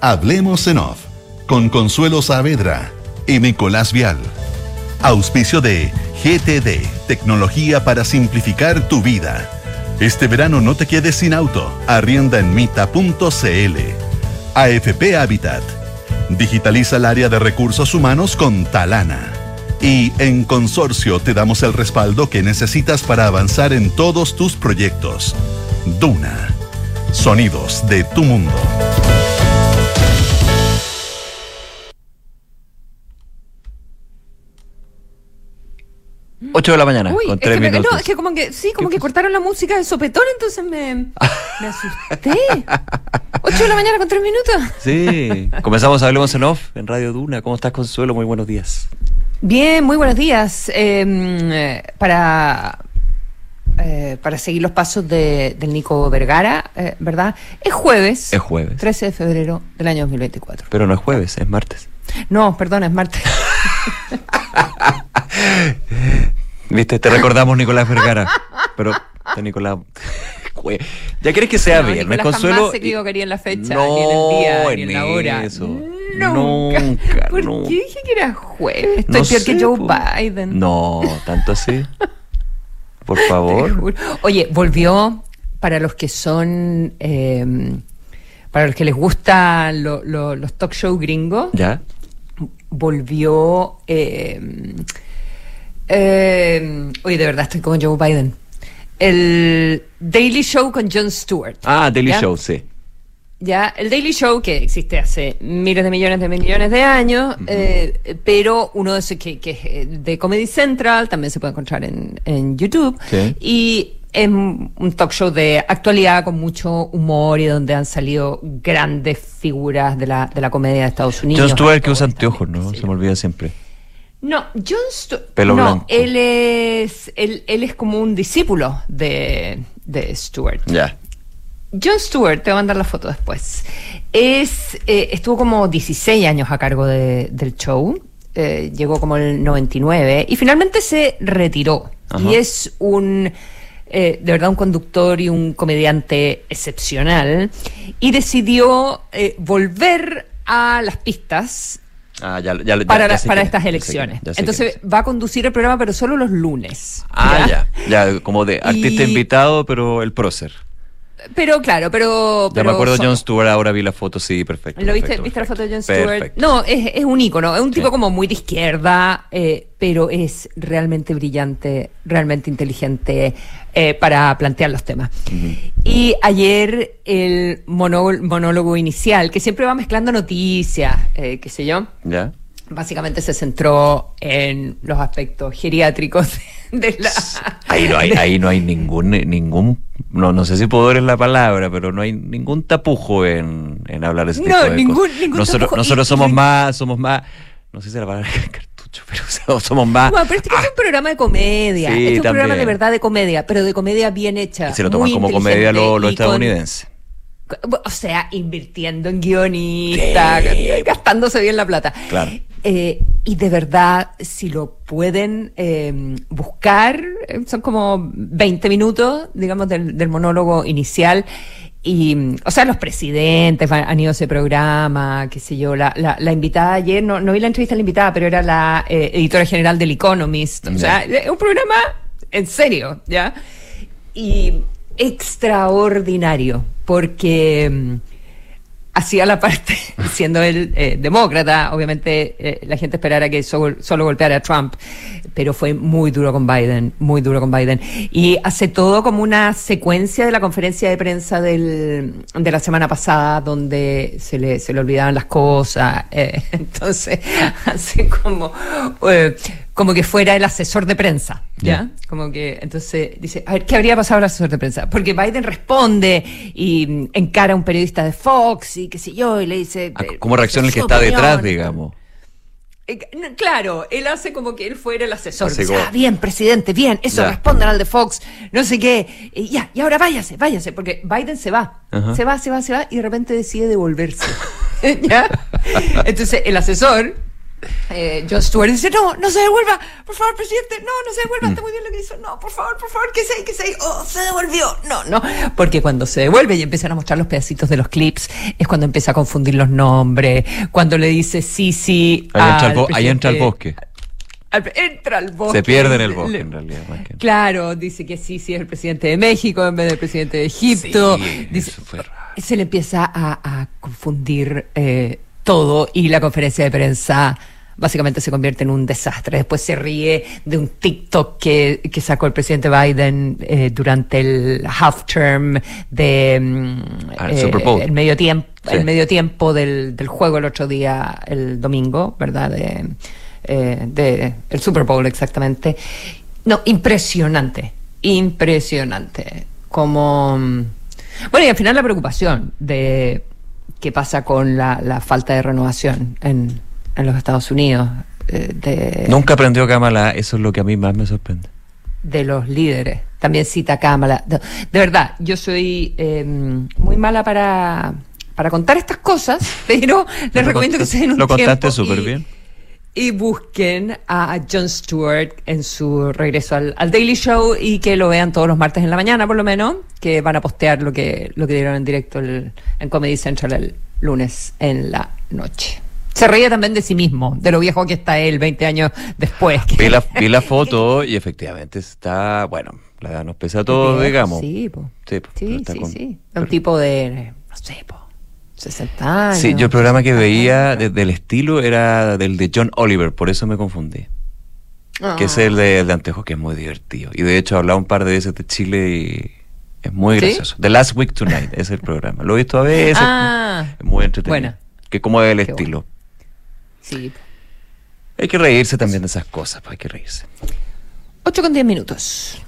Hablemos en Off con Consuelo Saavedra y Nicolás Vial. Auspicio de GTD, tecnología para simplificar tu vida. Este verano no te quedes sin auto. Arrienda en mita.cl. AFP Habitat. Digitaliza el área de recursos humanos con Talana. Y en Consorcio te damos el respaldo que necesitas para avanzar en todos tus proyectos. Duna. Sonidos de tu mundo. 8 de la mañana, Uy, con es 3 que me- minutos. no, es que como que, sí, como que cortaron la música de sopetón, entonces me, me asusté. 8 de la mañana con 3 minutos. Sí, comenzamos a Hablemos en Off en Radio Duna. ¿Cómo estás, Consuelo? Muy buenos días. Bien, muy buenos días. Eh, eh, para, eh, para seguir los pasos de, del Nico Vergara, eh, ¿verdad? Es jueves. Es jueves. 13 de febrero del año 2024. Pero no es jueves, es martes. No, perdón, es martes. Viste, te recordamos Nicolás Vergara. Pero, Nicolás. ¿Ya querés que sea No, viernes, Nicolás Consuelo? jamás se equivocaría en la fecha, No, ni en el día, ni en la hora. eso. Nunca. Nunca, ¿Por qué dije que era jueves? Estoy No peor sé, que Joe. Biden. No, tanto así. Por favor. Oye, volvió para los que son, eh, para los que les gustan lo- lo- los talk show gringos, ¿Ya? volvió, eh, eh, oye, de verdad estoy con Joe Biden. El Daily Show con Jon Stewart. Ah, Daily ¿ya? Show, sí. Ya, el Daily Show, que existe hace miles de millones de millones de años, eh, pero uno de esos que, que es eh, de Comedy Central, también se puede encontrar en, en YouTube. Sí. Y es un talk show de actualidad con mucho humor y donde han salido grandes figuras de la, de la comedia de Estados Unidos. John Stewart que usa anteojos, ¿no? Se me olvida siempre. No, John Stewart. Pelo no, blanco. él es, él, él es como un discípulo de, de Stewart. Ya. John Stewart, te voy a mandar la foto después, es, eh, estuvo como 16 años a cargo de- del show, eh, llegó como el 99 y finalmente se retiró. Ajá. Y es un, eh, de verdad, un conductor y un comediante excepcional y decidió eh, volver a las pistas Ah, ya, ya, ya- para, para estas elecciones. sé Entonces va a conducir el programa, pero solo los lunes. Ah, ya. Ya, como de artista Y- invitado, pero el prócer. Pero claro, pero... Ya pero me acuerdo de solo. John Stewart, ahora vi la foto, sí, perfecto. ¿Lo viste, perfecto, viste la foto de perfecto. Stewart? Perfecto. No, es, es un ícono, es un tipo Sí. como muy de izquierda, eh, pero es realmente brillante, realmente inteligente eh, para plantear los temas. Y ayer el monó- monólogo inicial, que siempre va mezclando noticias, eh, qué sé yo, ¿Ya? Básicamente se centró en los aspectos geriátricos de la... Ahí no hay, ahí no hay ningún, ningún, no, no sé si poder es la palabra, pero no hay ningún tapujo en, en hablar de ese No, tipo de ningún- cosas. ningún nosotros, tapujo. nosotros Y- somos y- más, somos más, no sé si la palabra es cartucho, pero o sea, somos más. Bueno, pero este que es un programa de comedia. Sí, este es un programa de verdad de comedia, pero de comedia bien hecha. y se lo toman muy como comedia y con- estadounidenses. O sea, invirtiendo en guionista, gastándose bien la plata. Claro. Eh, y de verdad, si lo pueden eh, buscar, eh, son como 20 minutos, digamos, del, del monólogo inicial. Y, mm, o sea, los presidentes han ido a ese programa, qué sé yo. La, la, la invitada ayer, no, no vi la entrevista a la invitada, pero era la eh, editora general del Economist. O sea, es un programa en serio, ¿ya? Y extraordinario, porque mm, hacía la parte, siendo él eh, demócrata, obviamente eh, la gente esperara que solo, solo golpeara a Trump, pero fue muy duro con Biden, muy duro con Biden. Y hace todo como una secuencia de la conferencia de prensa del, de la semana pasada, donde se le, se le olvidaban las cosas. eh, entonces, hace como, eh, como que fuera el asesor de prensa, ¿ya? Como que, entonces, dice, a ver, ¿qué habría pasado al asesor de prensa? Porque Biden responde y encara a un periodista de Fox y qué sé yo, y le dice... Ah, ¿Cómo reacciona el que está detrás, digamos? Eh, Claro, él hace como que él fuera el asesor. Dice, como- ah, bien, presidente, bien, eso Ya. respondan al de Fox, no sé qué. Ya, y ahora váyase, váyase, porque Biden se va, Ajá. se va, se va, se va, y de repente decide devolverse. ¿Ya? Entonces, el asesor eh, John Stewart dice, no, no se devuelva, por favor, presidente, no, no se devuelva, está muy bien lo que hizo, no, por favor, por favor, que se, que se, oh, se devolvió, no, no, porque cuando se devuelve y empiezan a mostrar los pedacitos de los clips, es cuando empieza a confundir los nombres, cuando le dice sí, sí, ahí entra el bosque entra al bosque. Se pierde en el bosque, en realidad. Claro, dice que sí, sí es el presidente de México en vez del presidente de Egipto. Se le empieza a, confundir eh, todo y la conferencia de prensa básicamente se convierte en un desastre. Después se ríe de un TikTok que, que sacó el presidente Biden eh, durante el half term de mm, ah, el, eh, medio tiempo, el medio tiempo del, del, juego el otro día, el domingo, ¿verdad? De, eh, de el Super Bowl exactamente. No, impresionante, impresionante. Como mm, bueno y al final la preocupación de qué pasa con la, la falta de renovación en, en los Estados Unidos. Eh, de, Nunca aprendió Kamala, eso es lo que a mí más me sorprende. De los líderes. También cita Kamala. De, verdad, yo soy eh, muy mala para, para contar estas cosas, pero les recomiendo que se den un Lo contaste súper bien y busquen a Jon Stewart en su regreso al, Daily Show y que lo vean todos los martes en la mañana, por lo menos, que van a postear lo que, lo que dieron en directo en Comedy Central el lunes en la noche. Se reía también de sí mismo, de lo viejo que está él 20 años después. Vi la, vi la foto y efectivamente está, bueno, la edad nos pesa a todos, digamos. Sí, sí, sí, sí, Un tipo de, no sé, po 60 años. Sí, yo el programa que veía del estilo era del de John Oliver, por eso me confundí. Que es el de, de Anteojos, que es muy divertido. Y de hecho, hablaba un par de veces de Chile y es muy gracioso. The Last Week Tonight es el programa. Lo he visto a veces. Ah, es muy entretenido. Que como es el estilo. Sí. Hay que reírse también de esas cosas, pues hay que reírse. 8 con 10 minutos.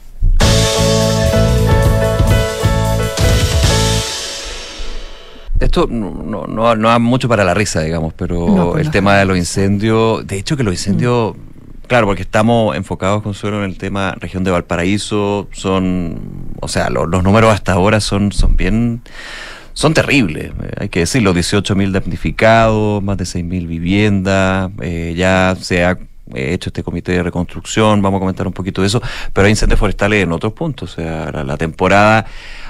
Esto no, no, no, mucho para la risa, digamos, pero pues el tema de los incendios, de hecho que los incendios, mm. claro, porque estamos enfocados, Consuelo, en el tema región de Valparaíso, son, o sea, los números hasta ahora son, son bien son terribles, eh, hay que decirlo, 18.000 damnificados, más de 6.000 viviendas, eh, ya se ha hecho este comité de reconstrucción, vamos a comentar un poquito de eso, pero hay incendios forestales en otros puntos, o sea, la temporada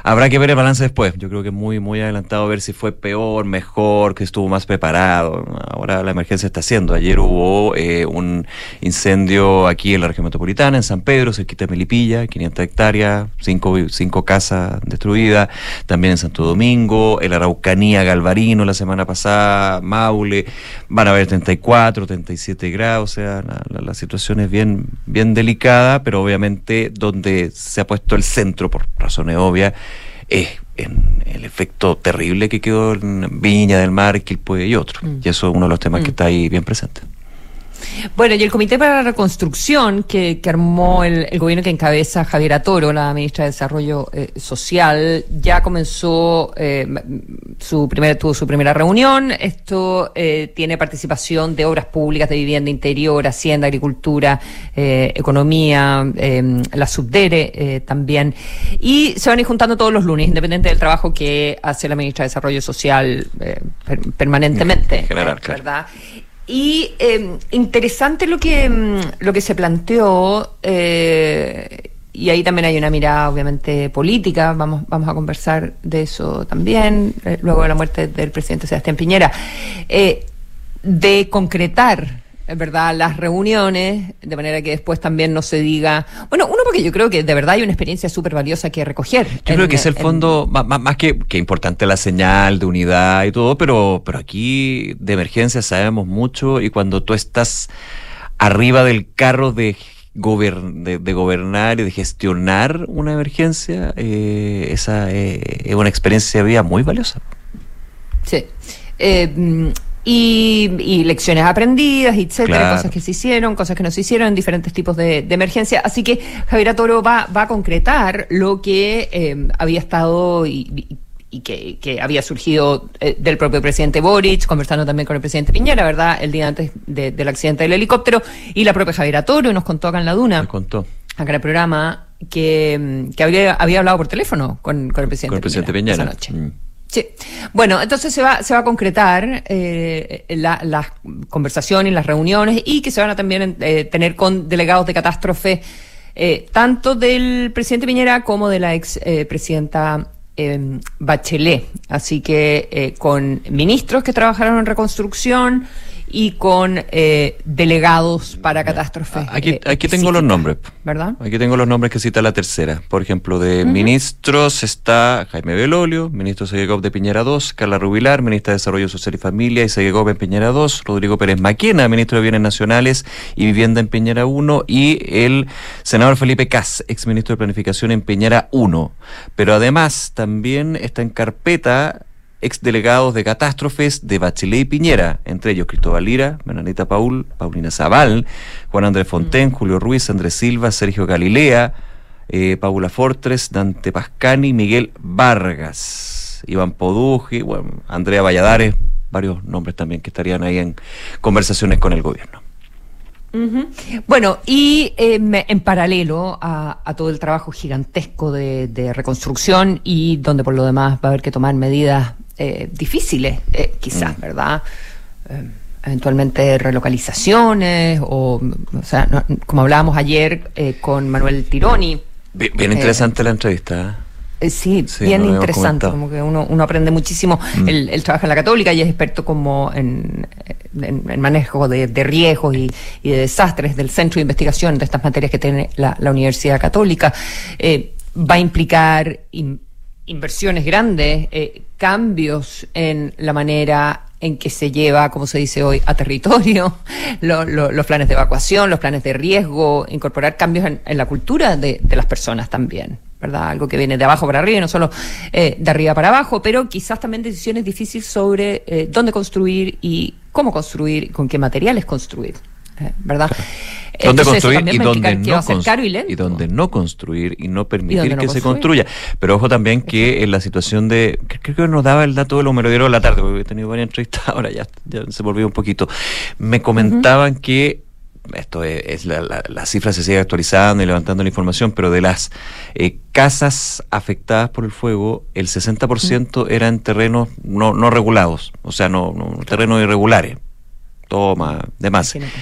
Habrá que ver el balance después. Yo creo que muy, muy adelantado ver si fue peor, mejor, que estuvo más preparado. Ahora la emergencia está haciendo. Ayer hubo eh, un incendio aquí en la región metropolitana, en San Pedro, cerquita de Melipilla, 500 hectáreas, cinco, cinco casas destruidas. También en Santo Domingo, en la Araucanía, Galvarino, la semana pasada, Maule. Van a haber 34, 37 grados. O sea, la, la situación es bien, bien delicada, pero obviamente donde se ha puesto el centro, por razones obvias, es en el efecto terrible que quedó en Viña del Mar, Quilpue y otros. Mm. Y eso es uno de los temas que mm. está ahí bien presente. Bueno, y el Comité para la Reconstrucción que, armó el, gobierno que encabeza Javier Atoro, la ministra de Desarrollo eh, Social, ya comenzó eh, su primera, tuvo su primera reunión. Esto eh, tiene participación de obras públicas de vivienda interior, hacienda, agricultura, economía, la subdere también. Y se van a ir juntando todos los lunes, independiente del trabajo que hace la ministra de Desarrollo Social permanentemente. general, ¿verdad? Y eh, interesante lo que, mm, lo que se planteó, eh, y ahí también hay una mirada obviamente política, vamos, vamos a conversar de eso también, eh, luego de la muerte del presidente Sebastián Piñera, de concretar ¿verdad? Las reuniones, de manera que después también no se diga. Bueno, uno, porque yo creo que de verdad hay una experiencia súper valiosa que recoger. Yo creo que es el fondo, más, que, que, importante la señal de unidad y todo, pero, pero aquí de emergencia sabemos mucho y cuando tú estás arriba del carro de. de, gobernar y de gestionar una emergencia, eh, esa eh, es una experiencia de vida muy valiosa. Sí. Eh, y, lecciones aprendidas, etcétera, cosas que se hicieron, cosas que no se hicieron en diferentes tipos de, emergencia. Así que Javier Toro va, va a concretar lo que eh, había estado y, que, había surgido eh, del propio presidente Boric, conversando también con el presidente Piñera, ¿verdad? El día antes del accidente del helicóptero, y la propia Javier Toro nos contó acá en la Duna. Nos contó. Acá en el programa, que, había, había hablado por teléfono con, el presidente, con el presidente Piñera, esa noche. Mm. Sí. Bueno, entonces se va, se va a concretar eh, la, las conversaciones, las reuniones y que se van a también eh, tener con delegados de catástrofe, eh, tanto del presidente Piñera como de la ex eh, presidenta eh, Bachelet. Así que eh, con ministros que trabajaron en reconstrucción y con eh, delegados para catástrofes. Aquí, eh, aquí tengo los nombres. ¿Verdad? Aquí tengo los nombres que cita la tercera. Por ejemplo, de ministros está Jaime Belolio, ministro Seguegov de Piñera 2, Carla Rubilar, ministra de Desarrollo Social y Familia y Seguegov en Piñera 2, Rodrigo Pérez Maquena, ministro de Bienes Nacionales y Vivienda en Piñera 1 y el senador Felipe Cas, ex ministro de Planificación en Piñera 1. Pero además también está en carpeta exdelegados de catástrofes de Bachelet y Piñera, entre ellos Cristóbal Lira, Bernadita Paul, Paulina Zaval, Juan Andrés Fonten, Julio Ruiz, Andrés Silva, Sergio Galilea, eh, Paula Fortres, Dante Pascani, Miguel Vargas, Iván Poduji, bueno, Andrea Valladares, varios nombres también que estarían ahí en conversaciones con el gobierno. Bueno, y eh, en paralelo a, a todo el trabajo gigantesco de, de reconstrucción y donde por lo demás va a haber que tomar medidas eh, difíciles, eh, quizás, ¿verdad? Eh, eventualmente relocalizaciones o, o sea, no- como hablábamos ayer eh, con Manuel Tironi. Bien, bien interesante la entrevista. Sí, Sí, bien interesante, como que uno, uno aprende muchísimo. Mm. Él, él trabaja en la católica y es experto como en, en- en manejo de, de riesgos y, y de desastres del centro de investigación de estas materias que tiene la, la Universidad Católica. Eh, va a implicar in- inversiones grandes, eh, cambios en la manera en que se lleva, como se dice hoy, a territorio, lo- lo- los planes de evacuación, los planes de riesgo, incorporar cambios en, en la cultura de, de las personas también, ¿verdad? Algo que viene de abajo para arriba y no solo eh, de arriba para abajo, pero quizás también decisiones difíciles sobre eh, dónde construir y cómo construir, con qué materiales construir, eh, ¿verdad? Dónde Entonces, construir y dónde no a ser cons- caro y y dónde no construir y no permitir no que se construya. Pero ojo también que en la situación de cre- creo que nos daba el dato de los meroderos de la tarde, porque he tenido varias entrevistas ahora ya, ya se volvió un poquito. Me comentaban que esto es, es la, la- la cifra se sigue actualizando y levantando la información, pero de las eh, casas afectadas por el fuego, el 60% eran terrenos no, no regulados, o sea, no, no terrenos irregulares, toma, demás. Imagínate.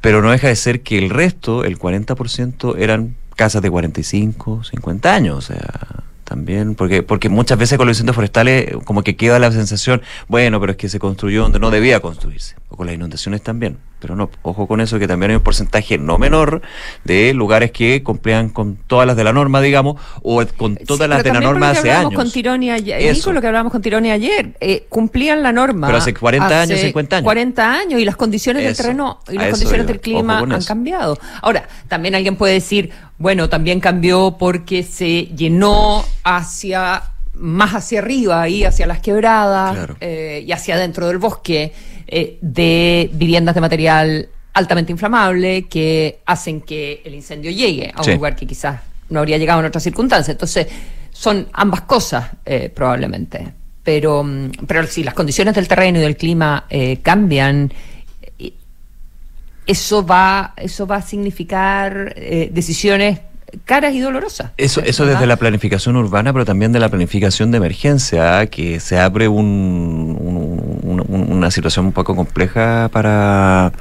Pero no deja de ser que el resto, el 40%, eran casas de 45, 50 años. O sea, también, porque, porque muchas veces con los incendios forestales como que queda la sensación, bueno, pero es que se construyó donde no debía construirse. O con las inundaciones también. Pero no, ojo con eso, que también hay un porcentaje no menor de lugares que cumplían con todas las de la norma, digamos, o con todas Sí, las de la norma hace años. Con Tironi ayer, Eso. Lo que hablábamos con Tironi ayer, eh, cumplían la norma. Pero hace 40 años, 50 años. 40 años y las condiciones del terreno y las condiciones del clima han cambiado. Ahora, también alguien puede decir, bueno, también cambió porque se llenó hacia más hacia arriba y hacia las quebradas Claro. eh, y hacia adentro del bosque eh, de viviendas de material altamente inflamable que hacen que el incendio llegue a un Sí. lugar que quizás no habría llegado en otras circunstancias. Entonces, son ambas cosas, eh, probablemente. Pero, mm, pero si las condiciones del terreno y del clima eh, cambian, eso va, eso va a significar decisiones caras y dolorosas. Eso, eso desde la planificación urbana, pero también de la planificación de emergencia, que se abre un, un- un- un- una situación un poco compleja para,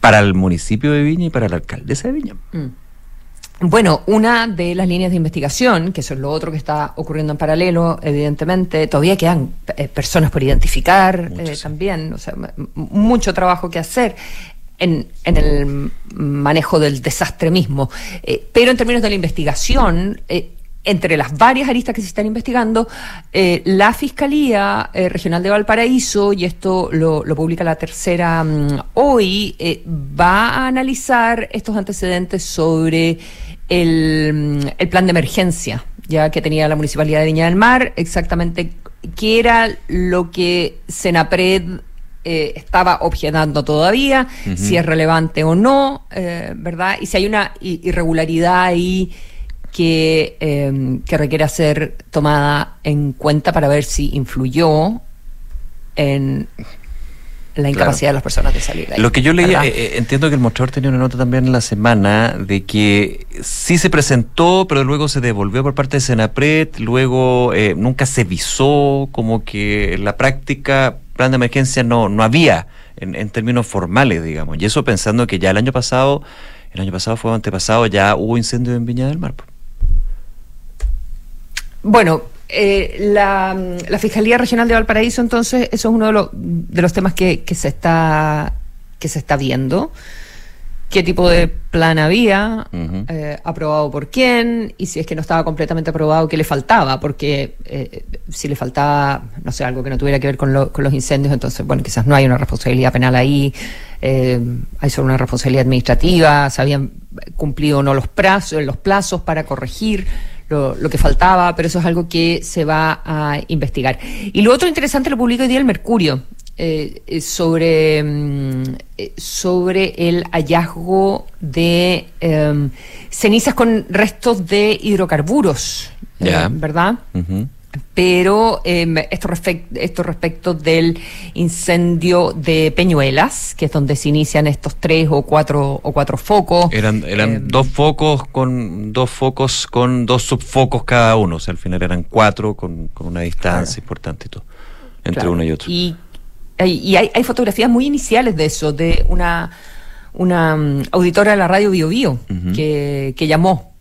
para el municipio de Viña y para la alcaldesa de Viña. Bueno, una de las líneas de investigación, que eso es lo otro que está ocurriendo en paralelo, evidentemente, todavía quedan eh, personas por identificar eh, también, o sea, mucho trabajo que hacer en, el manejo del desastre mismo. Eh, pero en términos de la investigación, eh, entre las varias aristas que se están investigando, eh, la Fiscalía eh, Regional de Valparaíso, y esto lo, lo publica la tercera mm, hoy, eh, va a analizar estos antecedentes sobre el, mm, el plan de emergencia ya que tenía la Municipalidad de Viña del Mar, exactamente qué era lo que Senapred eh, estaba objetando todavía, si es relevante o no, eh, ¿verdad? Y si hay una irregularidad ahí que, eh, que requiere ser tomada en cuenta para ver si influyó en la incapacidad de las personas de salir. Lo que yo leía, eh, entiendo que el mostrador tenía una nota también en la semana de que sí se presentó, pero luego se devolvió por parte de Senapred, luego eh, nunca se visó, como que la práctica plan de emergencia no, no había en, términos formales, digamos. Y eso pensando que ya el año pasado, el año pasado fue antepasado, ya hubo incendio en Viña del Mar. Bueno, eh, la, Fiscalía Regional de Valparaíso, entonces, eso es uno de los, de los temas que, que, se está, que se está viendo. ¿Qué tipo de plan había? Eh, ¿Aprobado por quién? Y si es que no estaba completamente aprobado, ¿qué le faltaba? Porque eh, si le faltaba, no sé, algo que no tuviera que ver con, con, los incendios, entonces, bueno, quizás no hay una responsabilidad penal ahí, hay solo una responsabilidad administrativa, se habían cumplido o no los plazos, los plazos para corregir lo, que faltaba, pero eso es algo que se va a investigar. Y lo otro interesante lo publica hoy día el Mercurio. Eh, eh, sobre, mm, eh, sobre el hallazgo de em, cenizas con restos de hidrocarburos, ¿verdad? pero eh, esto, esto respecto del incendio de Peñuelas, que es donde se inician estos tres o cuatro o cuatro focos. Eran, eran em, dos focos con dos focos con dos subfocos cada uno, o sea, al final eran cuatro con, una distancia importante y todo, entre uno y otro. Y, y hay, hay, fotografías muy iniciales de eso, de una, una mm, auditora de la radio Bio, Bio que, que llamó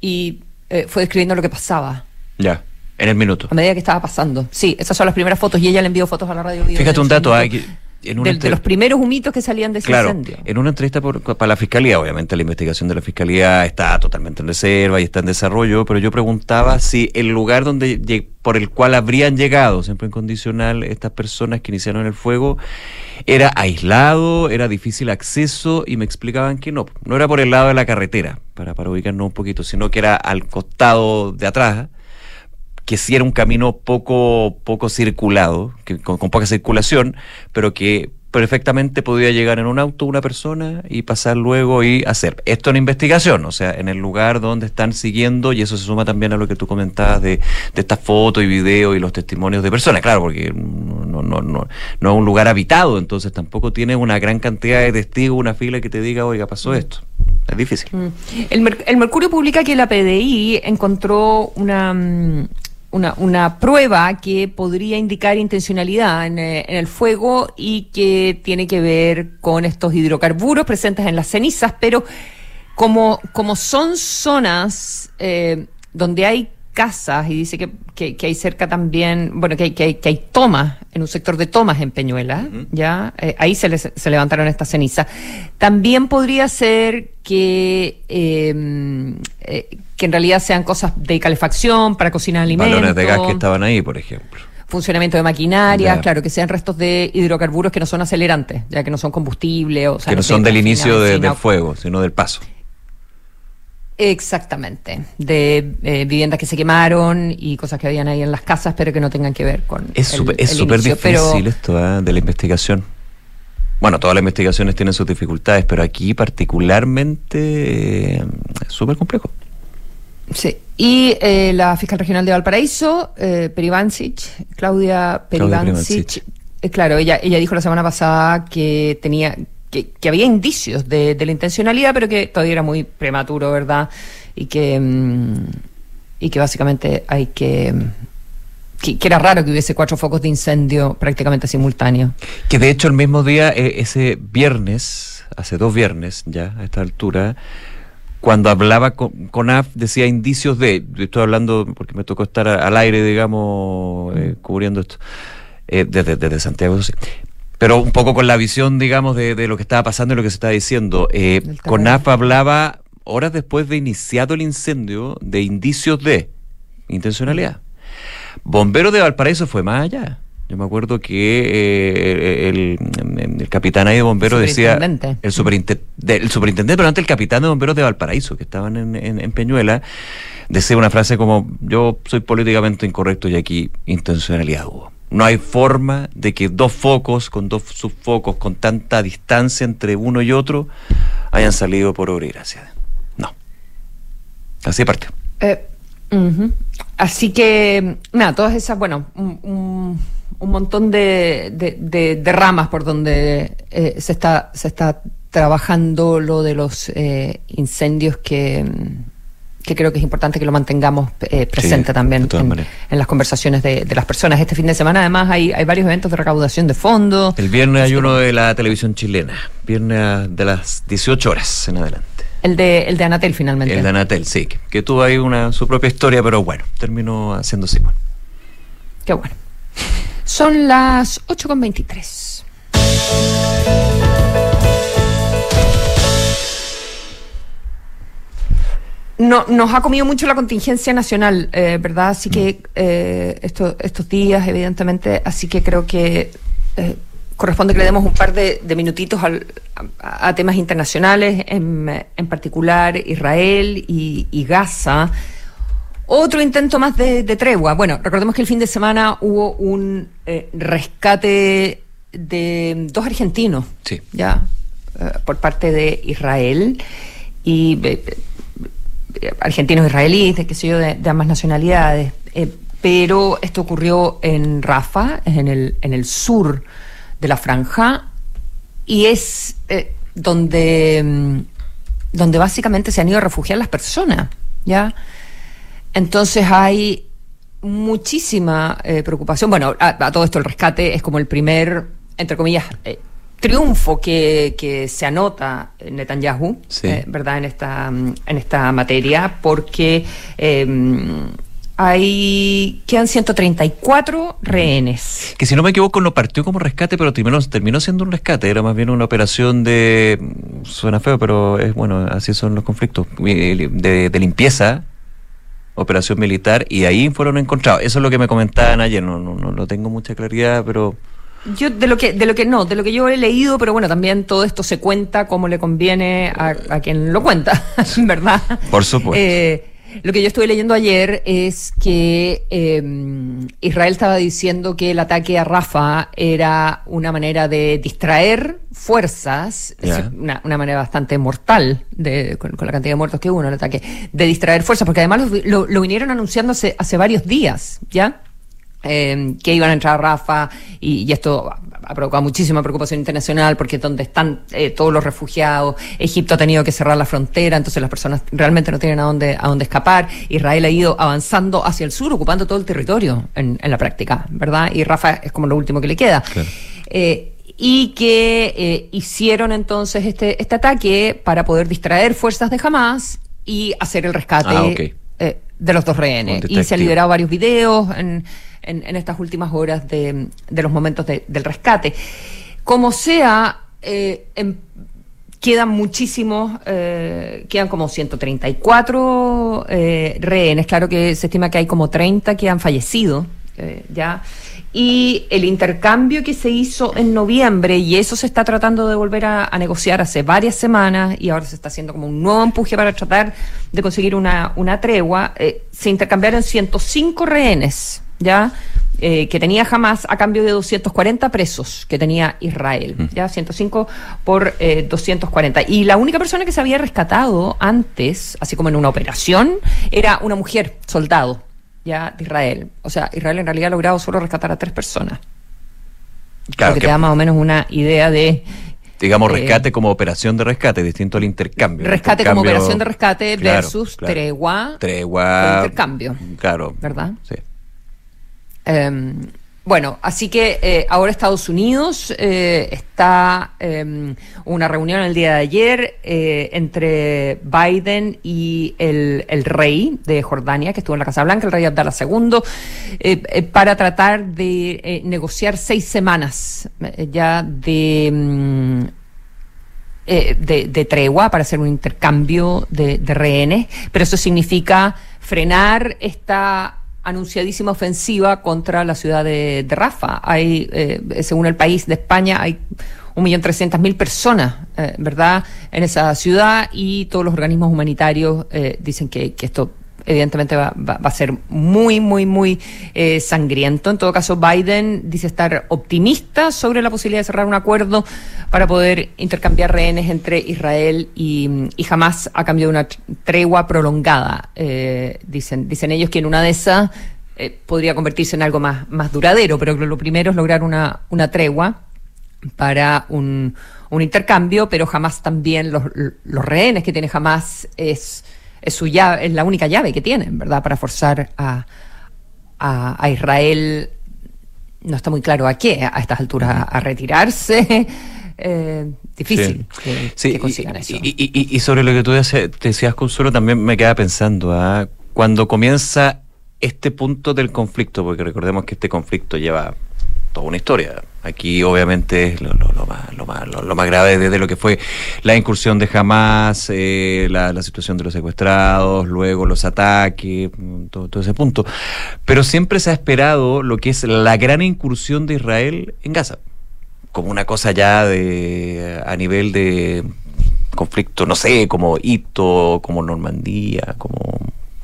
y eh, fue describiendo lo que pasaba. Ya. En el minuto. A medida que estaba pasando. Sí, esas son las primeras fotos y ella le envió fotos a la radio. Fíjate un dato, hay en de, los primeros humitos que salían de ese claro, En una entrevista para la fiscalía, obviamente la investigación de la fiscalía está totalmente en reserva y está en desarrollo, pero yo preguntaba si el lugar donde por el cual habrían llegado, siempre en condicional, estas personas que iniciaron el fuego, era aislado, era difícil acceso, y me explicaban que no, no era por el lado de la carretera, para, para ubicarnos un poquito, sino que era al costado de atrás que sí era un camino poco, poco circulado, que, con, poca circulación, pero que perfectamente podía llegar en un auto una persona y pasar luego y hacer. Esto en investigación, o sea, en el lugar donde están siguiendo, y eso se suma también a lo que tú comentabas de, de estas fotos y videos y los testimonios de personas, claro, porque no, no, no, no es un lugar habitado, entonces tampoco tiene una gran cantidad de testigos, una fila que te diga, oiga, pasó mm. esto. Es difícil. Mm. El, el Mercurio publica que la PDI encontró una mm, una, una, prueba que podría indicar intencionalidad en, eh, en, el fuego y que tiene que ver con estos hidrocarburos presentes en las cenizas, pero como, como son zonas eh, donde hay casas y dice que, que, hay cerca también, bueno, que hay, que que hay tomas, en un sector de tomas en Peñuela, ¿ya? Eh, ahí se, les, se levantaron estas cenizas. También podría ser que, em, eh, que en realidad sean cosas de calefacción para cocinar alimentos. Balones de gas que estaban ahí, por ejemplo funcionamiento de maquinaria, claro, que sean restos de hidrocarburos que no son acelerantes, ya que no son combustible o, que no, son del inicio del fuego, sino del paso. Exactamente, de eh, viviendas que se quemaron y cosas que habían ahí en las casas, pero que no tengan que ver con. Es súper difícil esto ¿eh? de la investigación. Bueno, todas las investigaciones tienen sus dificultades, pero aquí particularmente eh, es súper complejo. Sí, y la fiscal regional de Valparaíso, eh, Perivancic, Claudia Perivancic, claro, ella, ella dijo la semana pasada que tenía que, había indicios de, la intencionalidad, pero que todavía era muy prematuro, ¿verdad? Y que, mm, y que básicamente hay que, que, era raro que hubiese cuatro focos de incendio prácticamente simultáneos. Que de hecho el mismo día, eh, ese viernes, hace dos viernes ya a esta altura, cuando hablaba con, AF decía indicios de, estoy hablando porque me tocó estar al aire, digamos, eh, cubriendo esto, eh, desde, desde Santiago, pero un poco con la visión, digamos, de, de, lo que estaba pasando y lo que se estaba diciendo. Eh, CONAF hablaba, horas después de iniciado el incendio, de indicios de intencionalidad. Bomberos de Valparaíso fue más allá. Yo me acuerdo que eh, el, capitán ahí de bomberos decía. El superintendente. El superintendente, pero antes el capitán de bomberos de Valparaíso, que estaban en, en, Peñuela, decía una frase como: Yo soy políticamente incorrecto y aquí intencionalidad hubo. No hay forma de que dos focos, con dos subfocos, con tanta distancia entre uno y otro, hayan salido por gracia. No. Así parte. Eh, así que, nada, todas esas, bueno, un, un montón de, de, ramas por donde eh, se está se está trabajando lo de los eh, incendios que, que creo que es importante que lo mantengamos eh, presente también en, las conversaciones de, las personas. Este fin de semana además hay, hay varios eventos de recaudación de fondos. El viernes hay uno de la televisión chilena, viernes de las 18 horas en adelante. El de, el de Anatel finalmente. El de Anatel, sí, que, tuvo ahí una, su propia historia, pero bueno, terminó haciéndose igual. Qué bueno. Son las 8.23. No, nos ha comido mucho la contingencia nacional, eh, ¿verdad? Así que eh, estos días, evidentemente, así que creo que eh, corresponde que le demos un par de, minutitos a, temas internacionales, en, particular Israel y, Gaza. Otro intento más de, tregua. Bueno, recordemos que el fin de semana hubo un rescate de dos argentinos, sí. ya, por parte de Israel. Y argentinos israelíes, qué sé yo, de, ambas nacionalidades. Eh, pero esto ocurrió en Rafa, en el, en el sur de la franja, y es eh, donde, mm, donde básicamente se han ido a refugiar las personas, ¿ya? Entonces hay muchísima eh, preocupación. Bueno, a, todo esto el rescate es como el primer, entre comillas, triunfo que, que se anota Netanyahu, eh, ¿verdad?, en esta, en esta materia, porque eh, hay quedan 134 rehenes. Que si no me equivoco no partió como rescate, pero terminó, terminó siendo un rescate, era más bien una operación de, suena feo, pero es bueno, así son los conflictos, de, de limpieza operación militar y ahí fueron encontrados. Eso es lo que me comentaban ayer, no, no, no, no tengo mucha claridad, pero yo de lo que de lo que no, de lo que yo he leído, pero bueno, también todo esto se cuenta como le conviene a, quien lo cuenta, ¿verdad? Por supuesto. Eh, lo que yo estuve leyendo ayer es que eh, Israel estaba diciendo que el ataque a Rafa era una manera de distraer fuerzas, una, manera bastante mortal de, con, la cantidad de muertos que hubo en el ataque, de distraer fuerzas, porque además lo, lo, vinieron anunciando hace, hace varios días, ¿ya? Eh, que iban a entrar Rafa y, esto ha provocado muchísima preocupación internacional porque donde están eh, todos los refugiados, Egipto ha tenido que cerrar la frontera, entonces las personas realmente no tienen a dónde, a dónde escapar, Israel ha ido avanzando hacia el sur, ocupando todo el territorio en, la práctica, ¿verdad? Y Rafa es como lo último que le queda. Eh, y que hicieron entonces este, este ataque para poder distraer fuerzas de Hamas y hacer el rescate ah, de los dos rehenes. Y se han liberado varios videos en en, estas últimas horas de, los momentos del rescate. Como sea, eh, em, quedan muchísimos, eh, quedan como 134 eh, rehenes. Claro que se estima que hay como 30 que han fallecido ya. Y el intercambio que se hizo en noviembre, y eso se está tratando de volver a, negociar hace varias semanas, y ahora se está haciendo como un nuevo empuje para tratar de conseguir una, una tregua, se intercambiaron 105 rehenes ya eh, que tenía Hamas a cambio de 240 presos que tenía Israel, mm. ya 105 por 240. Eh, y la única persona que se había rescatado antes, así como en una operación, era una mujer, soldado, ya de Israel. O sea, Israel en realidad ha logrado solo rescatar a tres personas. Claro, que te da más o menos una idea de digamos, eh, rescate como operación de rescate, distinto al intercambio. Rescate como operación de rescate versus tregua. Tregua. Intercambio. Claro. ¿Verdad? Sí. Em, bueno, así que eh, ahora Estados Unidos eh, está eh, una reunión el día de ayer eh, entre Biden y el, rey de Jordania, que estuvo en la Casa Blanca, el rey Abdallah II, para tratar de negociar seis semanas ya de, mm, de, tregua para hacer un intercambio de, de rehenes, pero eso significa frenar esta anunciadísima ofensiva contra la ciudad de, Rafa. Hay, eh, según el país de España, hay un millón trescientas mil personas, eh, ¿verdad?, en esa ciudad y todos los organismos humanitarios eh, dicen que, esto evidentemente va, va, a ser muy, muy, muy eh, sangriento. En todo caso, Biden dice estar optimista sobre la posibilidad de cerrar un acuerdo para poder intercambiar rehenes entre Israel y, y Hamas a cambio de una tregua prolongada. Eh, dicen, dicen ellos que en una de esas eh, podría convertirse en algo más, más duradero, pero lo primero es lograr una, una tregua para un, un intercambio, pero jamás también los, los rehenes que tiene jamás es, es, su llave, es la única llave que tienen, ¿verdad?, para forzar a, a, Israel, no está muy claro a qué, a estas alturas, a retirarse. Eh, difícil Que, consigan eso. Y, sobre lo que tú decías, Consuelo, también me queda pensando, ¿ah? cuando comienza este punto del conflicto, porque recordemos que este conflicto lleva toda una historia. Aquí obviamente es lo, más, lo, más, lo, más grave desde lo que fue la incursión de Hamas, eh, la, situación de los secuestrados, luego los ataques, todo, todo, ese punto. Pero siempre se ha esperado lo que es la gran incursión de Israel en Gaza, como una cosa ya de a nivel de conflicto, no sé, como Hito, como Normandía, como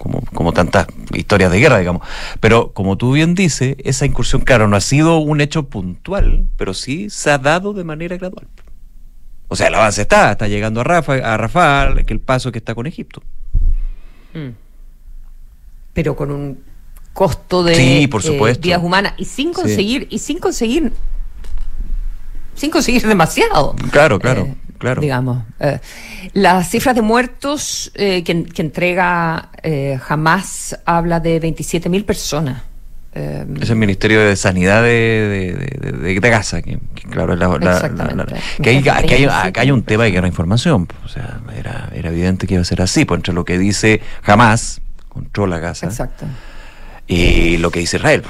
como, como tantas historias de guerra, digamos. Pero como tú bien dices, esa incursión, claro, no ha sido un hecho puntual, pero sí se ha dado de manera gradual. O sea, el avance está, está llegando a Rafa, a Rafal, que el paso que está con Egipto. Mm. Pero con un costo de sí, por supuesto. vidas humanas y sin conseguir y sin conseguir sin conseguir demasiado. Claro, claro. Eh, claro. Digamos. Eh, las cifras de muertos eh, que, entrega eh, jamás habla de 27.000 personas. es el Ministerio de Sanidad de, de, Gaza, que, claro, la, que, hay, hay, hay, un tema de guerra de información. O sea, era, era evidente que iba a ser así, pues entre lo que dice jamás controla Gaza, Exacto. y lo que dice Israel.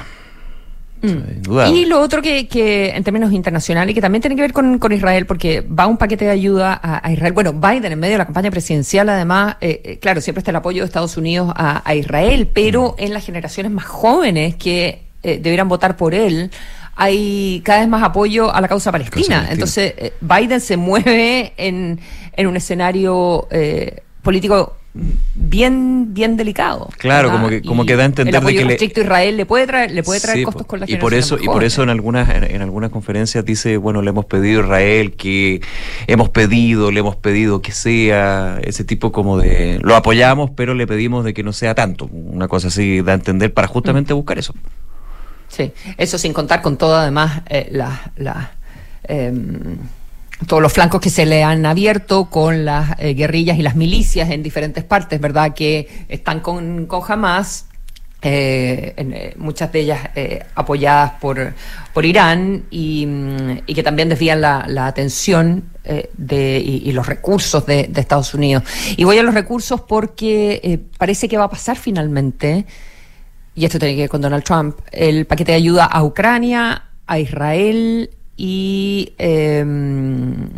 Mm. Y lo otro que, que, en términos internacionales, que también tiene que ver con, con Israel, porque va un paquete de ayuda a, Israel. Bueno, Biden en medio de la campaña presidencial, además, eh, eh, claro, siempre está el apoyo de Estados Unidos a, Israel, pero mm. en las generaciones más jóvenes que eh, debieran votar por él, hay cada vez más apoyo a la causa palestina. Entonces, Biden se mueve en, en un escenario político bien bien delicado. Claro como que como que da a entender el de que Israel le puede traer le puede traer costos con la y por eso y por eso en algunas en, algunas conferencias dice bueno le hemos pedido a Israel que hemos pedido le hemos pedido que sea ese tipo como de lo apoyamos pero le pedimos de que no sea tanto. Una cosa así da a entender para justamente mm. buscar eso. Sí eso sin contar con todo además eh, la, la todos los flancos que se le han abierto con las eh, guerrillas y las milicias en diferentes partes, ¿verdad? Que están con, con Hamas, eh, eh, muchas de ellas apoyadas por, por Irán y, mm, y que también desvían la, la atención de, y, los recursos de, de, Estados Unidos. Y voy a los recursos porque parece que va a pasar finalmente, y esto tiene que ver con Donald Trump, el paquete de ayuda a Ucrania, a Israel y em,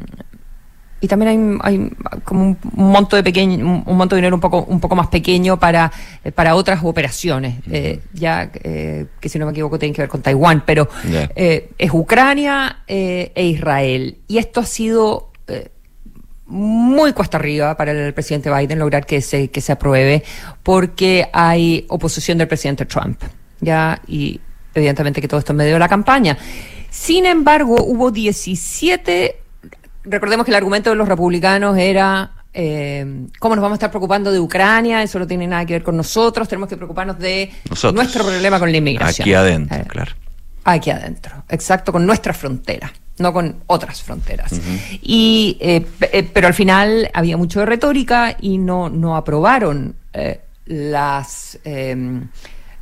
y también hay, hay, como un, monto de pequeño un monto de dinero un poco un poco más pequeño para eh, para otras operaciones. Eh, ya eh, que si no me equivoco tienen que ver con Taiwán pero es Ucrania e Israel. Y esto ha sido muy cuesta arriba para el presidente Biden lograr que se que se apruebe porque hay oposición del presidente Trump ya y evidentemente que todo esto en medio de la campaña sin embargo, hubo 17, recordemos que el argumento de los republicanos era eh, cómo nos vamos a estar preocupando de Ucrania, eso no tiene nada que ver con nosotros, tenemos que preocuparnos de nuestro problema con la inmigración. Aquí adentro, eh, claro. Aquí adentro, exacto, con nuestra frontera, no con otras fronteras. Y eh, pero al final había mucho de retórica y no no aprobaron las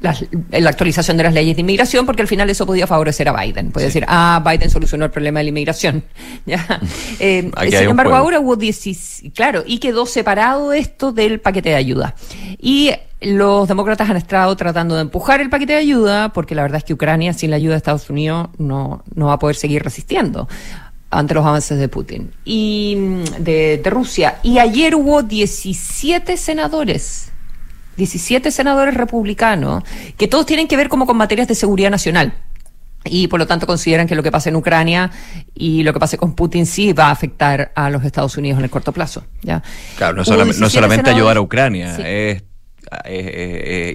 la, actualización de las leyes de inmigración, porque al final eso podía favorecer a Biden. Puede decir, ah, Biden solucionó el problema de la inmigración. ¿Ya? Eh, sin embargo, ahora hubo 10, claro, y quedó separado esto del paquete de ayuda. Y los demócratas han estado tratando de empujar el paquete de ayuda, porque la verdad es que Ucrania, sin la ayuda de Estados Unidos, no, no va a poder seguir resistiendo ante los avances de Putin y mm, de, de Rusia. Y ayer hubo 17 senadores 17 senadores republicanos, que todos tienen que ver como con materias de seguridad nacional. Y por lo tanto consideran que lo que pasa en Ucrania y lo que pase con Putin sí va a afectar a los Estados Unidos en el corto plazo. ¿ya? Claro, no, solamente ayudar a Ucrania, es,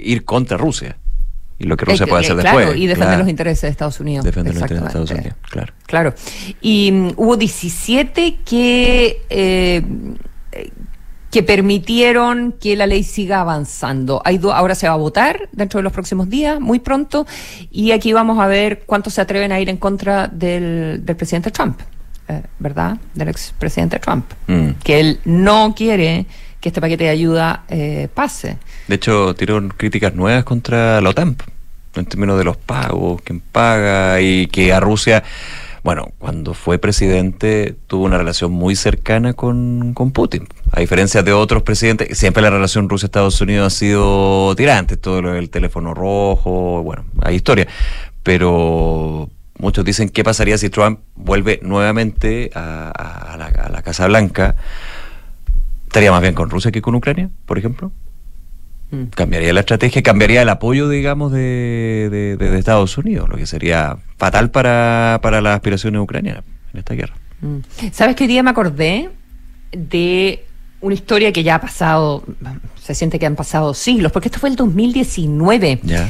ir contra Rusia y lo que Rusia puede hacer después. Y defender los intereses de Estados Unidos. Defender los intereses de Estados Unidos, claro. Claro. Y mm, hubo 17 que eh, que permitieron que la ley siga avanzando. Hay ahora se va a votar dentro de los próximos días, muy pronto, y aquí vamos a ver cuántos se atreven a ir en contra del, presidente Trump, eh, ¿verdad? Del expresidente Trump, mm. que él no quiere que este paquete de ayuda eh, pase. De hecho, tiró críticas nuevas contra la OTAN, en términos de los pagos, quién paga, y que a Rusia bueno, cuando fue presidente tuvo una relación muy cercana con, Putin. A diferencia de otros presidentes, siempre la relación Rusia-Estados Unidos ha sido tirante, todo el teléfono rojo, bueno, hay historia. Pero muchos dicen qué pasaría si Trump vuelve nuevamente a, la, a la Casa Blanca. ¿Estaría más bien con Rusia que con Ucrania, por ejemplo? Mm. Cambiaría la estrategia, cambiaría el apoyo, digamos, de, Estados Unidos, lo que sería fatal para, para las aspiraciones ucranianas en esta guerra. Mm. ¿Sabes qué día me acordé de una historia que ya ha pasado, se siente que han pasado siglos, porque esto fue el 2019. Ya.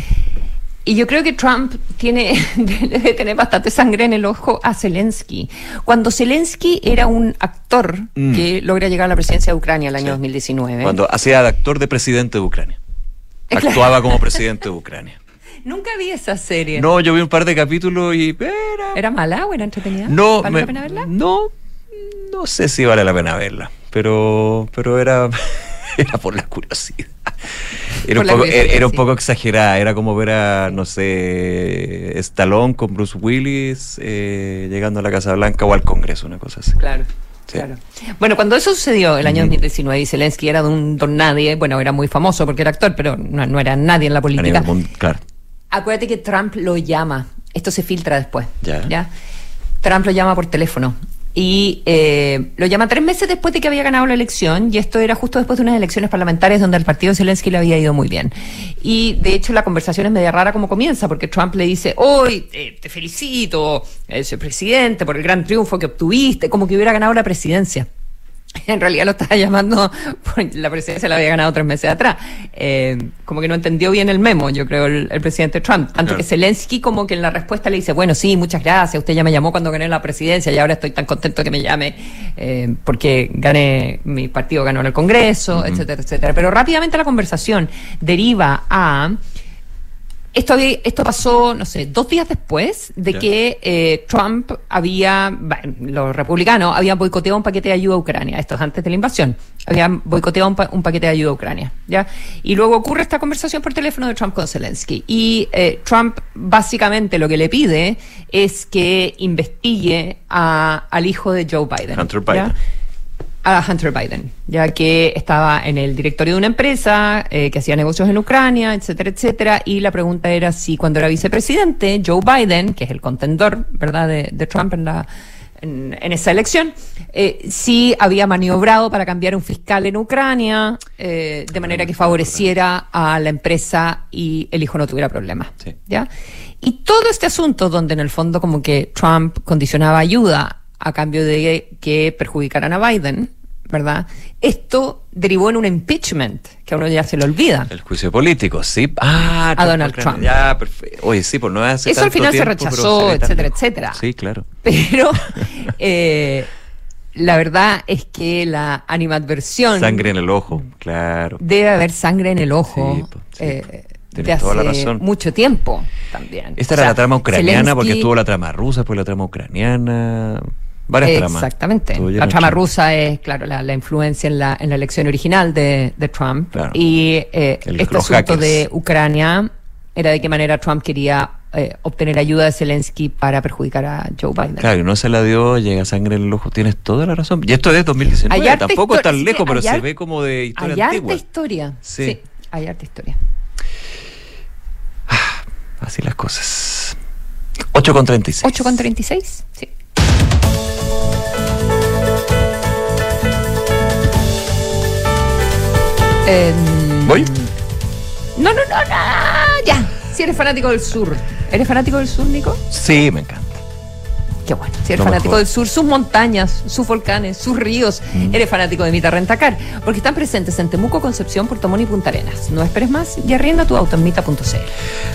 Y yo creo que Trump tiene, debe tener bastante sangre en el ojo a Zelensky. Cuando Zelensky era un actor mm. que logra llegar a la presidencia de Ucrania el año 2019. Cuando hacía de actor de presidente de Ucrania. Actuaba como presidente de Ucrania. Nunca vi esa serie. No, yo vi un par de capítulos y... Era, ¿Era mala o era entretenida? No, ¿Vale la pena verla? No, no sé si vale la pena verla, pero, pero era, era por la curiosidad. Era, un poco, era, un poco, exagerada, era como ver a, no sé, Stallone con Bruce Willis eh, llegando a la Casa Blanca o al Congreso, una cosa así. Claro. Claro. Bueno, cuando eso sucedió el año 2019 y Zelensky era de un don nadie, bueno, era muy famoso porque era actor, pero no, era nadie en la política. claro. Acuérdate que Trump lo llama, esto se filtra después. Ya. ¿ya? Trump lo llama por teléfono y eh, lo llama tres meses después de que había ganado la elección y esto era justo después de unas elecciones parlamentarias donde al partido Zelensky le había ido muy bien. Y de hecho la conversación es media rara como comienza porque Trump le dice, hoy eh, te felicito, eh, señor presidente, por el gran triunfo que obtuviste, como que hubiera ganado la presidencia. En realidad lo estaba llamando, la presidencia la había ganado tres meses atrás. Eh, como que no entendió bien el memo, yo creo, el, presidente Trump. Tanto que Zelensky como que en la respuesta le dice, bueno, sí, muchas gracias, usted ya me llamó cuando gané la presidencia y ahora estoy tan contento que me llame eh, porque gané, mi partido ganó en el Congreso, etcétera, etcétera. Pero rápidamente la conversación deriva a esto, esto pasó, no sé, dos días después de que eh, Trump había, los republicanos habían boicoteado un paquete de ayuda a Ucrania, esto es antes de la invasión, habían boicoteado un, paquete de ayuda a Ucrania, ¿ya? Y luego ocurre esta conversación por teléfono de Trump con Zelensky. Y eh, Trump básicamente lo que le pide es que investigue al hijo de Joe Biden. Hunter Biden a Hunter Biden, ya que estaba en el directorio de una empresa eh, que hacía negocios en Ucrania, etcétera, etcétera. Y la pregunta era si cuando era vicepresidente, Joe Biden, que es el contendor, ¿verdad?, de, Trump en la en, esa elección, eh, si había maniobrado para cambiar un fiscal en Ucrania eh, de manera que favoreciera a la empresa y el hijo no tuviera problemas. ¿ya? Y todo este asunto donde en el fondo como que Trump condicionaba ayuda a cambio de que perjudicaran a Biden, ¿verdad? Esto derivó en un impeachment, que a uno ya se lo olvida. El juicio político, sí. Ah, a Donald Trump. Ya, perfecto. Oye, sí, por no hace Eso al final se rechazó, etcétera, etcétera. Sí, claro. Pero eh, la verdad es que la animadversión... Sangre en el ojo, claro. Debe haber sangre en el ojo. Sí, eh, de hace la razón. mucho tiempo también. Esta era la trama ucraniana porque estuvo la trama rusa, pues la trama ucraniana. Varias tramas. Exactamente. La trama rusa es, claro, la, influencia en la, en la elección original de, Trump. Y eh, este asunto de Ucrania era de qué manera Trump quería eh, obtener ayuda de Zelensky para perjudicar a Joe Biden. Claro, no se la dio, llega sangre en el ojo, tienes toda la razón. Y esto es 2019, tampoco es tan lejos, pero se ve como de historia hay Hay historia, sí. hay arte historia. Ah, así las cosas. 8 con 36. 8 con 36, sí. ¿Voy? No, no, no, no, ya. Si eres fanático del sur. ¿Eres fanático del sur, Nico? Sí, me encanta. Qué bueno. Si eres fanático del sur, sus montañas, sus volcanes, sus ríos, mm. eres fanático de Mita Rentacar, porque están presentes en Temuco, Concepción, Puerto Montt y Punta Arenas. No esperes más y arrienda tu auto en mita.cl.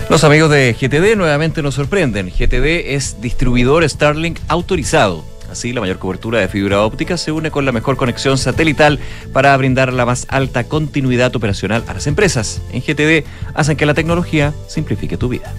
Los amigos de GTD nuevamente nos sorprenden. GTD es distribuidor Starlink autorizado Así, la mayor cobertura de fibra óptica se une con la mejor conexión satelital para brindar la más alta continuidad operacional a las empresas. En GTD hacen que la tecnología simplifique tu vida.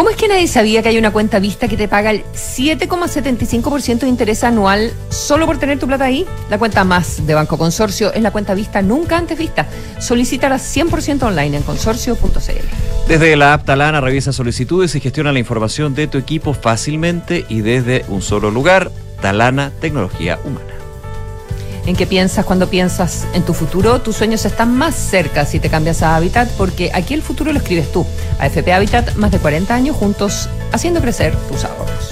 ¿Cómo es que nadie sabía que hay una cuenta vista que te paga el 7,75% de interés anual solo por tener tu plata ahí? La cuenta más de Banco Consorcio es la cuenta vista nunca antes vista. Solicítala 100% online en consorcio.cl. Desde la app Talana revisa solicitudes y gestiona la información de tu equipo fácilmente y desde un solo lugar. Talana Tecnología Humana en qué piensas cuando piensas en tu futuro. Tus sueños están más cerca si te cambias a Habitat, porque aquí el futuro lo escribes tú. AFP Habitat, más de 40 años juntos, haciendo crecer tus ahorros.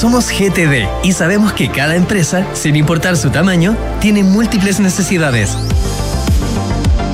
Somos GTD y sabemos que cada empresa, sin importar su tamaño, tiene múltiples necesidades.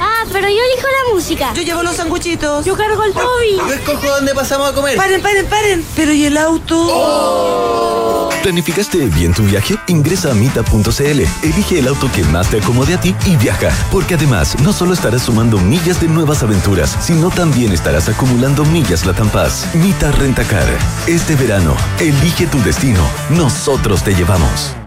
Ah, pero yo elijo la música. Yo llevo los sanguchitos. Yo cargo el Toby. Yo escojo dónde pasamos a comer. Paren, paren, paren. Pero ¿y el auto? Oh. ¿Planificaste bien tu viaje? Ingresa a mita.cl, elige el auto que más te acomode a ti y viaja. Porque además, no solo estarás sumando millas de nuevas aventuras, sino también estarás acumulando millas la Paz. Mita Rentacar. Este verano, elige tu destino. Nosotros te llevamos.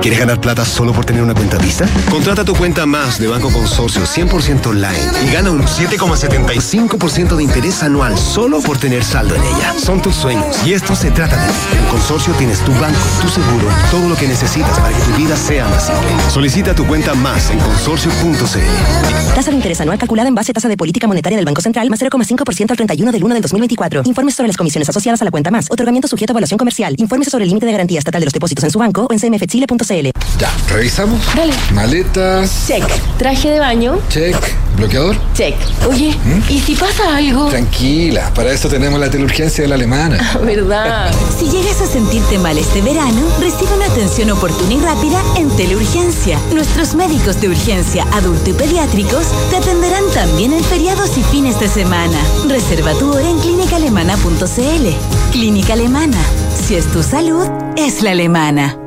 ¿Quieres ganar plata solo por tener una cuenta Visa? Contrata tu cuenta más de Banco Consorcio 100% online y gana un 7,75% de interés anual solo por tener saldo en ella. Son tus sueños y esto se trata de ti. En Consorcio tienes tu banco, tu seguro, todo lo que necesitas para que tu vida sea más simple. Solicita tu cuenta más en consorcio.cl. Tasa de interés anual calculada en base a tasa de política monetaria del Banco Central más 0,5% al 31 del 1 del 2024. Informes sobre las comisiones asociadas a la cuenta más. Otorgamiento sujeto a evaluación comercial. Informes sobre el límite de garantía estatal de los depósitos en su banco o en Ya, revisamos. Dale. Maletas. Check. Traje de baño. Check. ¿Bloqueador? Check. Oye, ¿Mm? ¿y si pasa algo? Tranquila, para eso tenemos la teleurgencia de la alemana. ¿Verdad? Si llegas a sentirte mal este verano, recibe una atención oportuna y rápida en teleurgencia. Nuestros médicos de urgencia, adulto y pediátricos te atenderán también en feriados y fines de semana. Reserva tu hora en clínicaalemana.cl. Clínica Alemana. Si es tu salud, es la alemana.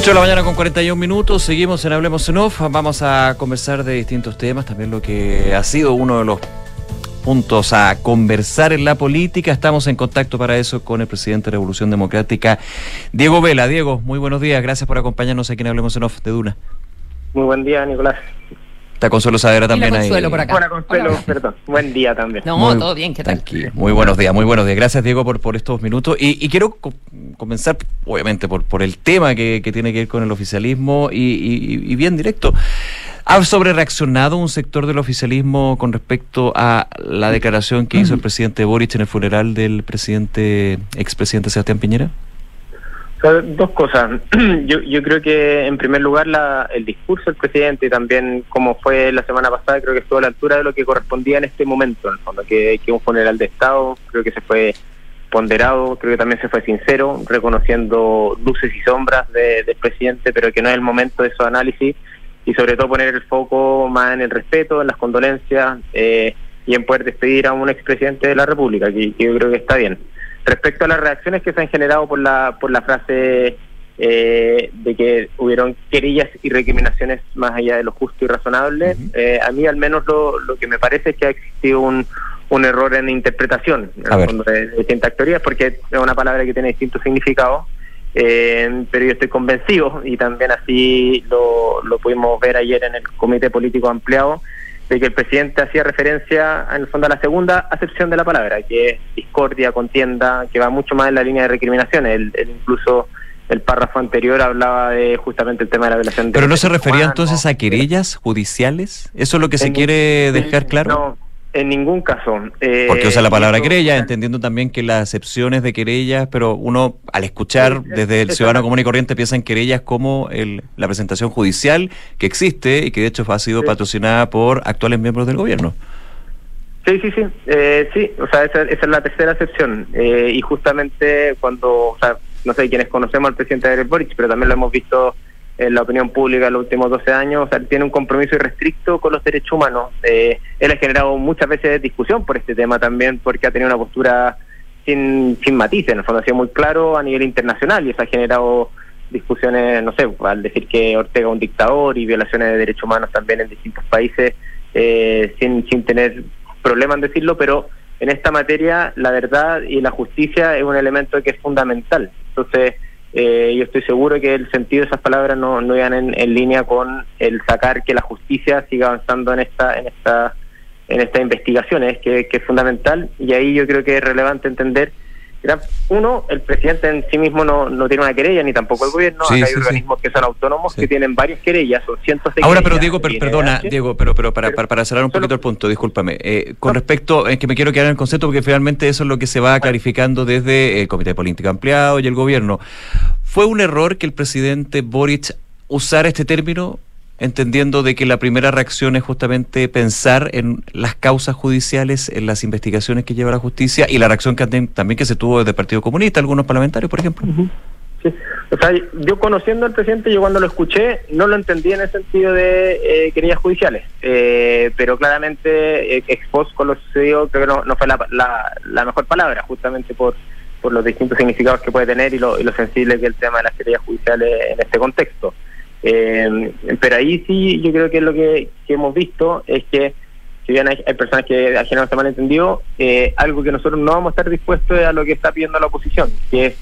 8 de la mañana con 41 minutos, seguimos en Hablemos en Off, vamos a conversar de distintos temas, también lo que ha sido uno de los puntos a conversar en la política, estamos en contacto para eso con el presidente de Revolución Democrática, Diego Vela. Diego, muy buenos días, gracias por acompañarnos aquí en Hablemos en Off de Duna. Muy buen día, Nicolás. Está Consuelo Saavedra también ahí. Consuelo por acá. Hola, Consuelo, perdón. Buen día también. No, todo bien, ¿qué tal? Tranquilo. Muy buenos días, muy buenos días. Gracias, Diego, por, por estos minutos. Y, quiero comenzar, obviamente, por, por el tema que, tiene que ver con el oficialismo y, bien directo. ¿Ha sobre reaccionado un sector del oficialismo con respecto a la declaración que hizo el presidente Boric en el funeral del presidente expresidente Sebastián Piñera? Dos cosas. Yo, yo creo que, en primer lugar, la, el discurso del presidente y también como fue la semana pasada, creo que estuvo a la altura de lo que correspondía en este momento, en el fondo, que, un funeral de Estado, creo que se fue ponderado, creo que también se fue sincero, reconociendo luces y sombras del presidente, pero que no es el momento de su análisis. y sobre todo poner el foco más en el respeto, en las condolencias eh, y en poder despedir a un expresidente de la República, que, yo creo que está bien. Respecto a las reacciones que se han generado por la, por la frase eh, de que hubieron querellas y recriminaciones más allá de lo justo y razonable, eh, a mí al menos lo, lo que me parece es que ha existido un, un error en interpretación de, distintas teorías, porque es una palabra que tiene distintos significados. Eh, pero yo estoy convencido, y también así lo, lo pudimos ver ayer en el Comité Político Ampliado, de que el presidente hacía referencia, en el fondo, a la segunda acepción de la palabra, que es discordia, contienda, que va mucho más en la línea de recriminaciones. El, incluso el párrafo anterior hablaba de justamente el tema de la violación de ¿Pero no se refería entonces a querellas judiciales? ¿Eso es lo que se quiere dejar claro? No, en ningún caso. Eh, Porque usa la palabra querella, entendiendo también que las acepciones de querellas, pero uno al escuchar desde el ciudadano común y corriente piensa en querellas como el, la presentación judicial que existe y que de hecho ha sido patrocinada por actuales miembros del gobierno. Sí, sí, sí, eh, sí, o sea, esa, es la tercera acepción. Eh, y justamente cuando, o sea, no sé quiénes conocemos al presidente de Boric, pero también lo hemos visto en la opinión pública en los últimos 12 años, o sea, tiene un compromiso irrestricto con los derechos humanos. Eh, él ha generado muchas veces discusión por este tema también, porque ha tenido una postura sin, sin matices, en el fondo ha sido muy claro a nivel internacional y eso ha generado discusiones, no sé, al decir que Ortega es un dictador y violaciones de derechos humanos también en distintos países, eh, sin, sin tener problema en decirlo, pero en esta materia la verdad y la justicia es un elemento que es fundamental. Entonces, eh, yo estoy seguro que el sentido de esas palabras no, no iban en, línea con el sacar que la justicia siga avanzando en esta en esta en investigaciones que es fundamental. Y ahí yo creo que es relevante entender uno, el presidente en sí mismo no, no tiene una querella, ni tampoco el gobierno. hay organismos que son autónomos que tienen varias querellas, son cientos de Ahora, pero Diego, perdona, Diego, pero, pero para, para, cerrar un poquito el punto, discúlpame. Eh, con respecto, es que me quiero quedar en el concepto porque finalmente eso es lo que se va clarificando desde el Comité de Política Ampliado y el gobierno. ¿Fue un error que el presidente Boric usara este término entendiendo de que la primera reacción es justamente pensar en las causas judiciales, en las investigaciones que lleva la justicia y la reacción que también que se tuvo desde el Partido Comunista, algunos parlamentarios, por ejemplo. Sí. O sea, yo conociendo al presidente, yo cuando lo escuché, no lo entendí en el sentido de eh, querellas judiciales, eh, pero claramente eh, con lo sucedido creo que no, fue la, la, mejor palabra, justamente por, por los distintos significados que puede tener y lo, y lo sensible que es el tema de las querellas judiciales en este contexto. Eh, pero ahí sí, yo creo que lo que, hemos visto es que, si bien hay, personas que al final se malentendido, eh, algo que nosotros no vamos a estar dispuestos es a lo que está pidiendo la oposición, que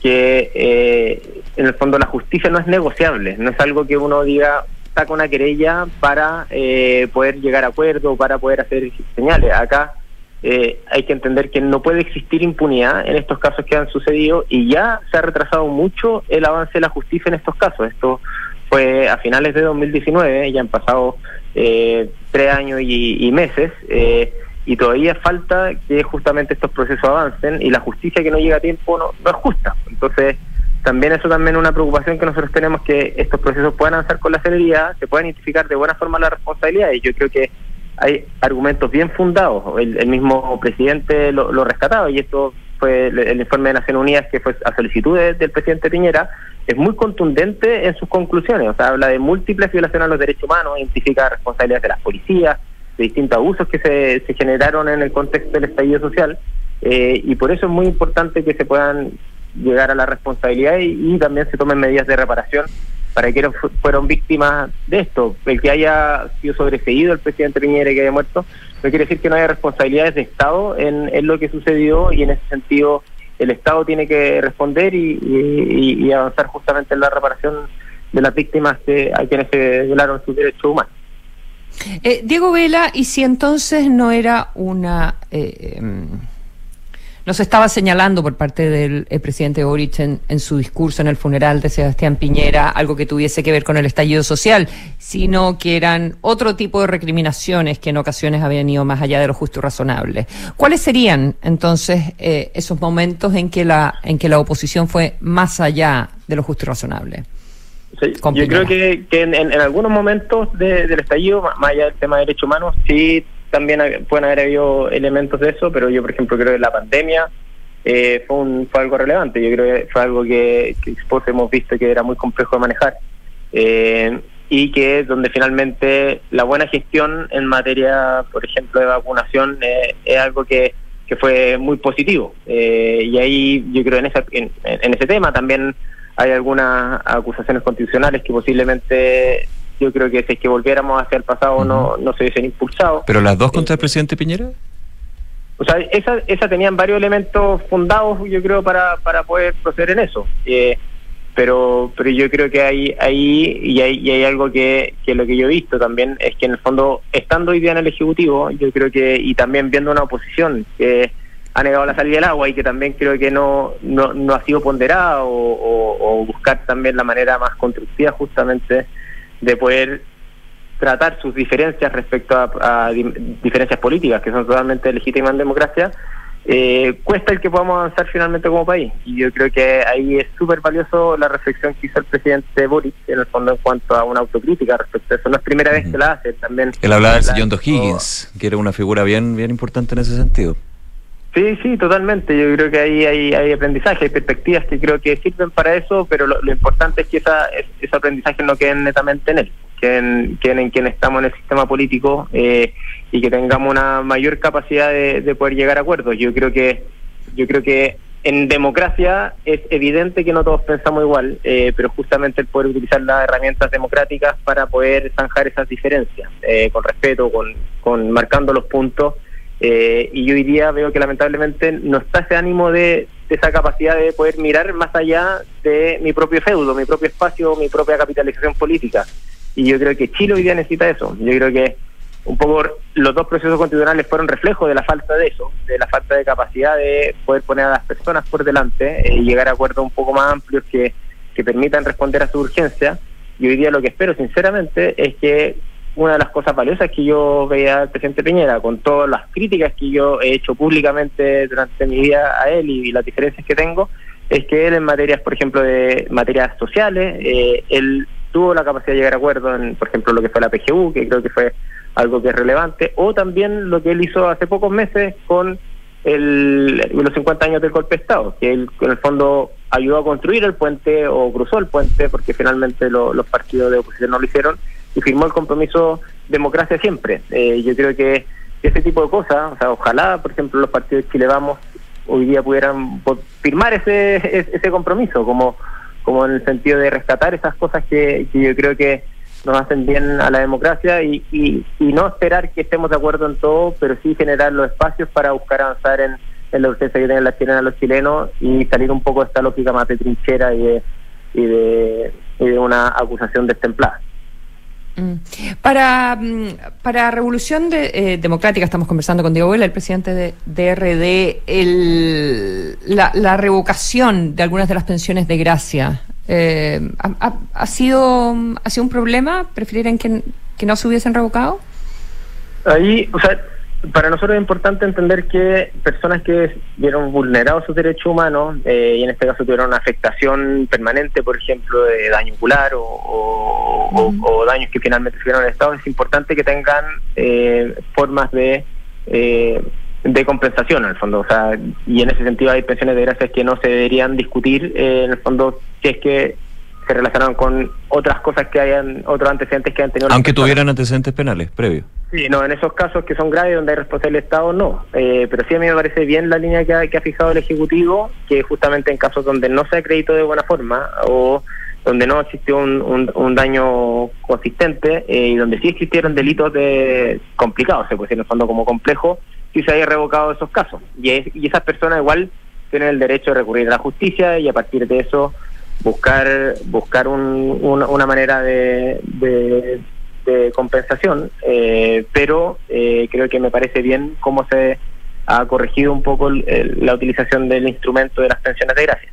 que eh, en el fondo la justicia no es negociable, no es algo que uno diga saca una querella para eh, poder llegar a acuerdo, para poder hacer señales. Acá eh, hay que entender que no puede existir impunidad en estos casos que han sucedido y ya se ha retrasado mucho el avance de la justicia en estos casos. Esto fue a finales de 2019, ya han pasado eh, tres años y, meses, eh, y todavía falta que justamente estos procesos avancen y la justicia que no llega a tiempo no, no es justa. Entonces, también eso también es una preocupación que nosotros tenemos que estos procesos puedan avanzar con la celeridad, se puedan identificar de buena forma las responsabilidades. Yo creo que hay argumentos bien fundados. El, mismo presidente lo, lo rescataba y esto fue el, informe de Naciones Unidas que fue a solicitud del presidente Piñera es muy contundente en sus conclusiones. O sea, habla de múltiples violaciones a los derechos humanos, identifica responsabilidades de las policías, de distintos abusos que se, se generaron en el contexto del estallido social. Eh, y por eso es muy importante que se puedan llegar a la responsabilidad y, también se tomen medidas de reparación para quienes fueron víctimas de esto. El que haya sido sobreseído el presidente Piñera y que haya muerto, no quiere decir que no haya responsabilidades de Estado en, lo que sucedió y en ese sentido el Estado tiene que responder y, avanzar justamente en la reparación de las víctimas que, a quienes se violaron sus derechos humanos. Eh, Diego Vela, ¿y si entonces no era una... Eh, em, nos estaba señalando por parte del presidente Boric en, su discurso en el funeral de Sebastián Piñera algo que tuviese que ver con el estallido social, sino que eran otro tipo de recriminaciones que en ocasiones habían ido más allá de lo justo y razonable. ¿Cuáles serían entonces eh, esos momentos en que la en que la oposición fue más allá de lo justo y razonable? yo creo que, en, algunos momentos del estallido, más allá del tema de derechos humanos, sí también pueden haber habido elementos de eso, pero yo, por ejemplo, creo que la pandemia eh, fue, un, fue algo relevante. Yo creo que fue algo que, que hemos visto que era muy complejo de manejar. Eh, y que donde finalmente la buena gestión en materia, por ejemplo, de vacunación eh, es algo que, que fue muy positivo. Eh, y ahí yo creo en, esa, en ese tema también hay algunas acusaciones constitucionales que posiblemente yo creo que si es que volviéramos hacia el pasado no, no se hubiesen impulsado. ¿Pero las dos contra el presidente Piñera? O sea, esas esa tenían varios elementos fundados, yo creo, para, para poder proceder en eso. Eh, pero pero yo creo que hay ahí y hay, y hay algo que, que lo que yo he visto también es que en el fondo, estando hoy día en el Ejecutivo, yo creo que, y también viendo una oposición que ha negado la salida del agua y que también creo que no, no, no ha sido ponderada o, buscar también la manera más constructiva justamente de poder tratar sus diferencias respecto a, diferencias políticas que son totalmente legítimas en democracia, eh, cuesta el que podamos avanzar finalmente como país. Y yo creo que ahí es súper valioso la reflexión que hizo el presidente Boris, en el fondo en cuanto a una autocrítica respecto a eso. No es primera vez que la hace, también... Él hablaba del señor Higgins, que era una figura bien, bien importante en ese sentido. Sí, sí, totalmente. Yo creo que ahí hay, aprendizaje, hay perspectivas que creo que sirven para eso, pero lo, importante es que esa, ese aprendizaje no quede netamente en él, que en, en quien estamos en el sistema político eh, y que tengamos una mayor capacidad de, poder llegar a acuerdos. Yo creo que yo creo que en democracia es evidente que no todos pensamos igual, eh, pero justamente el poder utilizar las herramientas democráticas para poder zanjar esas diferencias, eh, con respeto, con, con marcando los puntos eh, y yo hoy día veo que lamentablemente no está ese ánimo de, esa capacidad de poder mirar más allá de mi propio feudo, mi propio espacio, mi propia capitalización política. Y yo creo que Chile hoy día necesita eso. Yo creo que un poco los dos procesos constitucionales fueron reflejo de la falta de eso, de la falta de capacidad de poder poner a las personas por delante eh, y llegar a acuerdos un poco más amplios que, que permitan responder a su urgencia. Y hoy día lo que espero sinceramente es que una de las cosas valiosas que yo veía al presidente Piñera, con todas las críticas que yo he hecho públicamente durante mi vida a él y, las diferencias que tengo, es que él en materias, por ejemplo, de materias sociales, eh, él tuvo la capacidad de llegar a acuerdo en, por ejemplo, lo que fue la PGU, que creo que fue algo que es relevante, o también lo que él hizo hace pocos meses con el, los 50 años del golpe de Estado, que él en el fondo ayudó a construir el puente o cruzó el puente, porque finalmente los partidos de oposición no lo hicieron, y firmó el compromiso democracia siempre. Eh, yo creo que ese tipo de cosas, o sea, ojalá, por ejemplo, los partidos de Chile Vamos hoy día pudieran firmar ese, ese compromiso, como, como en el sentido de rescatar esas cosas que, yo creo que nos hacen bien a la democracia y, y, no esperar que estemos de acuerdo en todo, pero sí generar los espacios para buscar avanzar en, en la urgencia que tienen las chilenas los chilenos y salir un poco de esta lógica más de trinchera y de, y de una acusación destemplada. Mm. Para, mm, para Revolución eh, Democrática, estamos conversando con Diego Vela, el presidente de, DRD, el, la, revocación de algunas de las pensiones de gracia, eh, ha, sido, ¿ha sido un problema? ¿Preferirían que, que no se hubiesen revocado? Ahí, o sea, para nosotros es importante entender que personas que vieron vulnerados sus derechos humanos eh, y en este caso tuvieron una afectación permanente, por ejemplo, de daño ocular o, daños que finalmente tuvieron el Estado, es importante que tengan eh, formas de eh, de compensación en el fondo. O sea, y en ese sentido hay pensiones de gracias que no se deberían discutir en el fondo si es que se relacionan con otras cosas que hayan, otros antecedentes que han tenido. Aunque tuvieran antecedentes penales previos. Sí, no, en esos casos que son graves, donde hay responsabilidad del Estado, no. Eh, pero sí a mí me parece bien la línea que ha, que ha fijado el Ejecutivo, que justamente en casos donde no se acreditó de buena forma o donde no existió un, un, daño consistente eh, y donde sí existieron delitos de complicados, se puede decir en el fondo como complejo, sí se haya revocado esos casos. Y, y esas personas igual tienen el derecho de recurrir a la justicia y a partir de eso buscar buscar un, una manera de, de, compensación, eh, pero eh, creo que me parece bien cómo se ha corregido un poco la utilización del instrumento de las pensiones de gracia.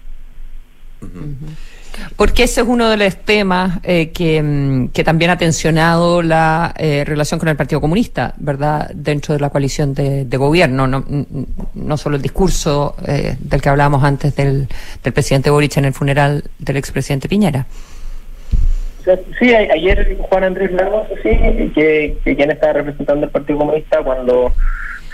Porque ese es uno de los temas eh, mm, que, también ha tensionado la eh, relación con el Partido Comunista, ¿verdad? Dentro de la coalición de, gobierno, no, solo el discurso eh, del que hablábamos antes del, presidente Boric en el funeral del expresidente Piñera. Sí, ayer Juan Andrés Lagos, sí, que quien estaba representando el Partido Comunista cuando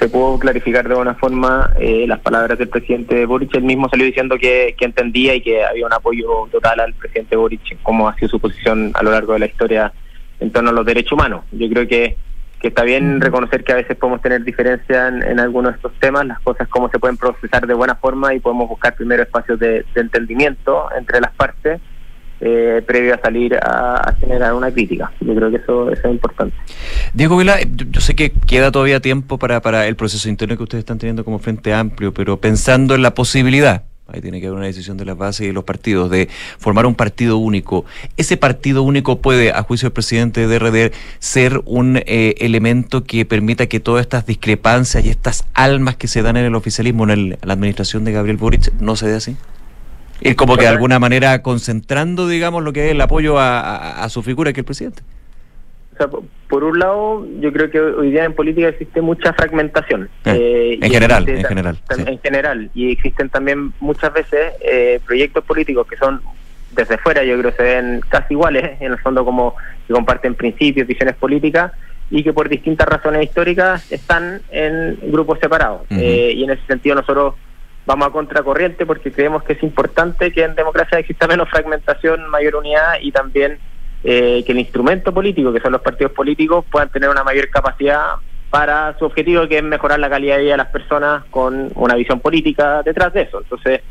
se pudo clarificar de buena forma eh, las palabras del presidente Boric. Él mismo salió diciendo que, entendía y que había un apoyo total al presidente Boric, como ha sido su posición a lo largo de la historia en torno a los derechos humanos. Yo creo que, que está bien reconocer que a veces podemos tener diferencia en, algunos de estos temas, las cosas cómo se pueden procesar de buena forma y podemos buscar primero espacios de, entendimiento entre las partes. Eh, previo a salir a, generar una crítica. Yo creo que eso, es importante. Diego Vila, yo, sé que queda todavía tiempo para, para el proceso interno que ustedes están teniendo como Frente Amplio, pero pensando en la posibilidad Ahí tiene que haber una decisión de las bases y de los partidos de formar un partido único. ¿Ese partido único puede, a juicio del presidente de RD, ser un eh, elemento que permita que todas estas discrepancias y estas almas que se dan en el oficialismo, en, la administración de Gabriel Boric, no se dé así? Ir como que de alguna manera concentrando, digamos, lo que es el apoyo a, a su figura, que es el presidente. O sea, por un lado, yo creo que hoy día en política existe mucha fragmentación. Eh, en general, en general. En general. Y existen también muchas veces eh, proyectos políticos que son desde fuera, yo creo que se ven casi iguales, en el fondo como que comparten principios, visiones políticas, y que por distintas razones históricas están en grupos separados. Eh, y en ese sentido nosotros vamos a contracorriente porque creemos que es importante que en democracia exista menos fragmentación, mayor unidad y también eh, que el instrumento político, que son los partidos políticos, puedan tener una mayor capacidad para su objetivo, que es mejorar la calidad de vida de las personas con una visión política detrás de eso. Entonces,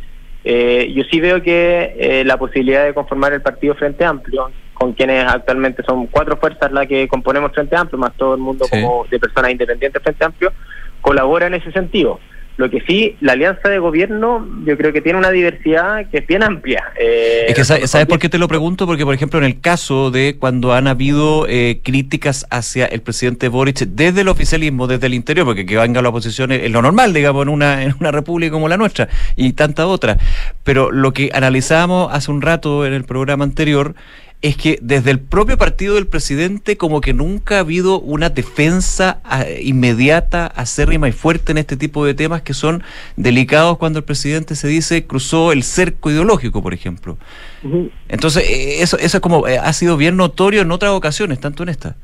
eh, yo sí veo que eh, la posibilidad de conformar el Partido Frente Amplio, con quienes actualmente son cuatro fuerzas las que componemos Frente Amplio, más todo el mundo como de personas independientes Frente Amplio, colabora en ese sentido. Lo que sí, la alianza de gobierno yo creo que tiene una diversidad que es bien amplia. Eh, es que ¿sabes, por qué te lo pregunto? Porque, por ejemplo, en el caso de cuando han habido eh, críticas hacia el presidente Boric desde el oficialismo, desde el interior, porque que venga la oposición es lo normal, digamos, en una, en una república como la nuestra y tantas otras. Pero lo que analizábamos hace un rato en el programa anterior es que desde el propio partido del presidente como que nunca ha habido una defensa ah, inmediata, acérrima y fuerte en este tipo de temas que son delicados cuando el presidente se dice cruzó el cerco ideológico, por ejemplo. Entonces, eh, eso, eso es como eh, ha sido bien notorio en otras ocasiones, tanto en esta.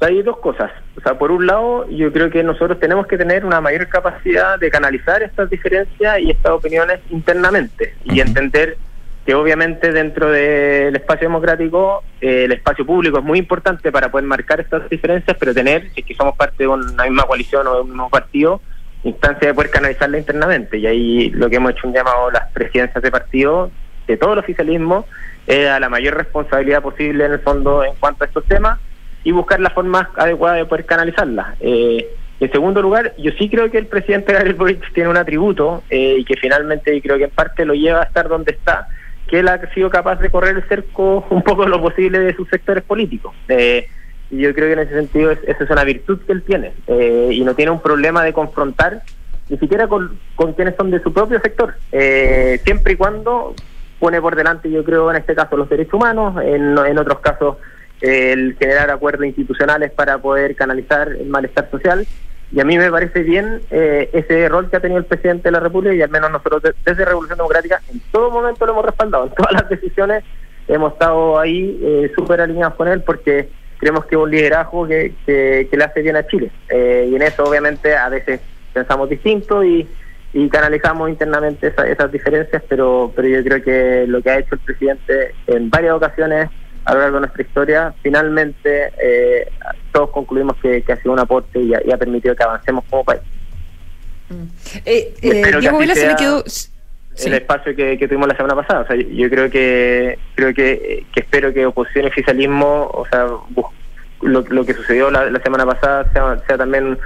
Hay dos cosas. O sea, por un lado, yo creo que nosotros tenemos que tener una mayor capacidad de canalizar estas diferencias y estas opiniones internamente y entender que obviamente dentro del espacio democrático eh, el espacio público es muy importante para poder marcar estas diferencias, pero tener, si es que somos parte de una misma coalición o de un mismo partido, instancia de poder canalizarla internamente. Y ahí lo que hemos hecho un llamado las presidencias de partido, de todo el oficialismo, es a la mayor responsabilidad posible en el fondo en cuanto a estos temas y buscar la forma adecuada de poder canalizarla. Eh, en segundo lugar, yo sí creo que el presidente Gabriel Boric tiene un atributo eh, y que finalmente y creo que en parte lo lleva a estar donde está, que él ha sido capaz de correr el cerco un poco lo posible de sus sectores políticos. Eh, y yo creo que en ese sentido esa es una virtud que él tiene eh, y no tiene un problema de confrontar ni siquiera con, quienes son de su propio sector, eh, siempre y cuando pone por delante, yo creo, en este caso los derechos humanos, en, en otros casos el generar acuerdos institucionales para poder canalizar el malestar social y a mí me parece bien eh, ese rol que ha tenido el presidente de la República y al menos nosotros desde Revolución Democrática en todo momento lo hemos respaldado. En todas las decisiones hemos estado ahí eh, súper alineados con él porque creemos que es un liderazgo que, que, le hace bien a Chile. Eh, y en eso obviamente a veces pensamos distinto y, y canalizamos internamente esas diferencias, pero, pero yo creo que lo que ha hecho el presidente en varias ocasiones a lo largo de nuestra historia, finalmente eh, todos concluimos que, ha sido un aporte y ha, permitido que avancemos como país. Mm. Eh, eh, Diego Vela se me quedó el espacio que, tuvimos la semana pasada. O sea, yo creo que creo que, espero que oposición y oficialismo, o sea, lo, que sucedió la, semana pasada sea, también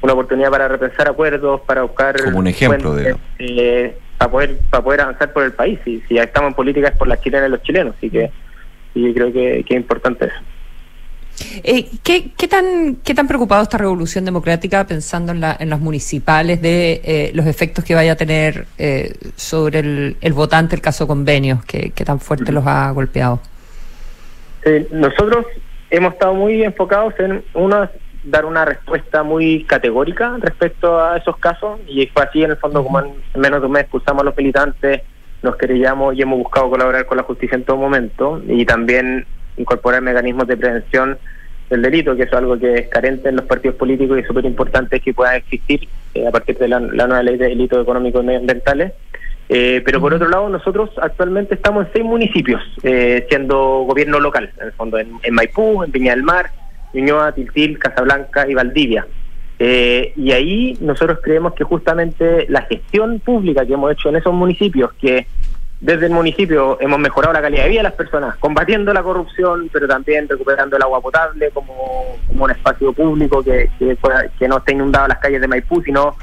una oportunidad para repensar acuerdos, para buscar como un ejemplo de eh, para poder para poder avanzar por el país. Y si ya estamos en política es por las chilenas y los chilenos, así que y creo que, es importante eso. Eh, ¿qué, ¿qué, tan, ¿Qué tan preocupado está Revolución Democrática pensando en, la, en las municipales de eh, los efectos que vaya a tener eh, sobre el, el, votante el caso convenios, que, tan fuerte los ha golpeado? Eh, nosotros hemos estado muy enfocados en una dar una respuesta muy categórica respecto a esos casos y fue así en el fondo como en menos de un mes expulsamos a los militantes nos querellamos y hemos buscado colaborar con la justicia en todo momento y también incorporar mecanismos de prevención del delito, que es algo que es carente en los partidos políticos y súper importante que pueda existir eh, a partir de la, nueva ley de delitos económicos y medioambientales. Eh, pero por otro lado, nosotros actualmente estamos en seis municipios, eh, siendo gobierno local, en el fondo, en, Maipú, en Viña del Mar, Ñuñoa, Tiltil, Casablanca y Valdivia. Eh, y ahí nosotros creemos que justamente la gestión pública que hemos hecho en esos municipios, que desde el municipio hemos mejorado la calidad de vida de las personas, combatiendo la corrupción, pero también recuperando el agua potable como, un espacio público que, que, no esté inundado las calles de Maipú, sino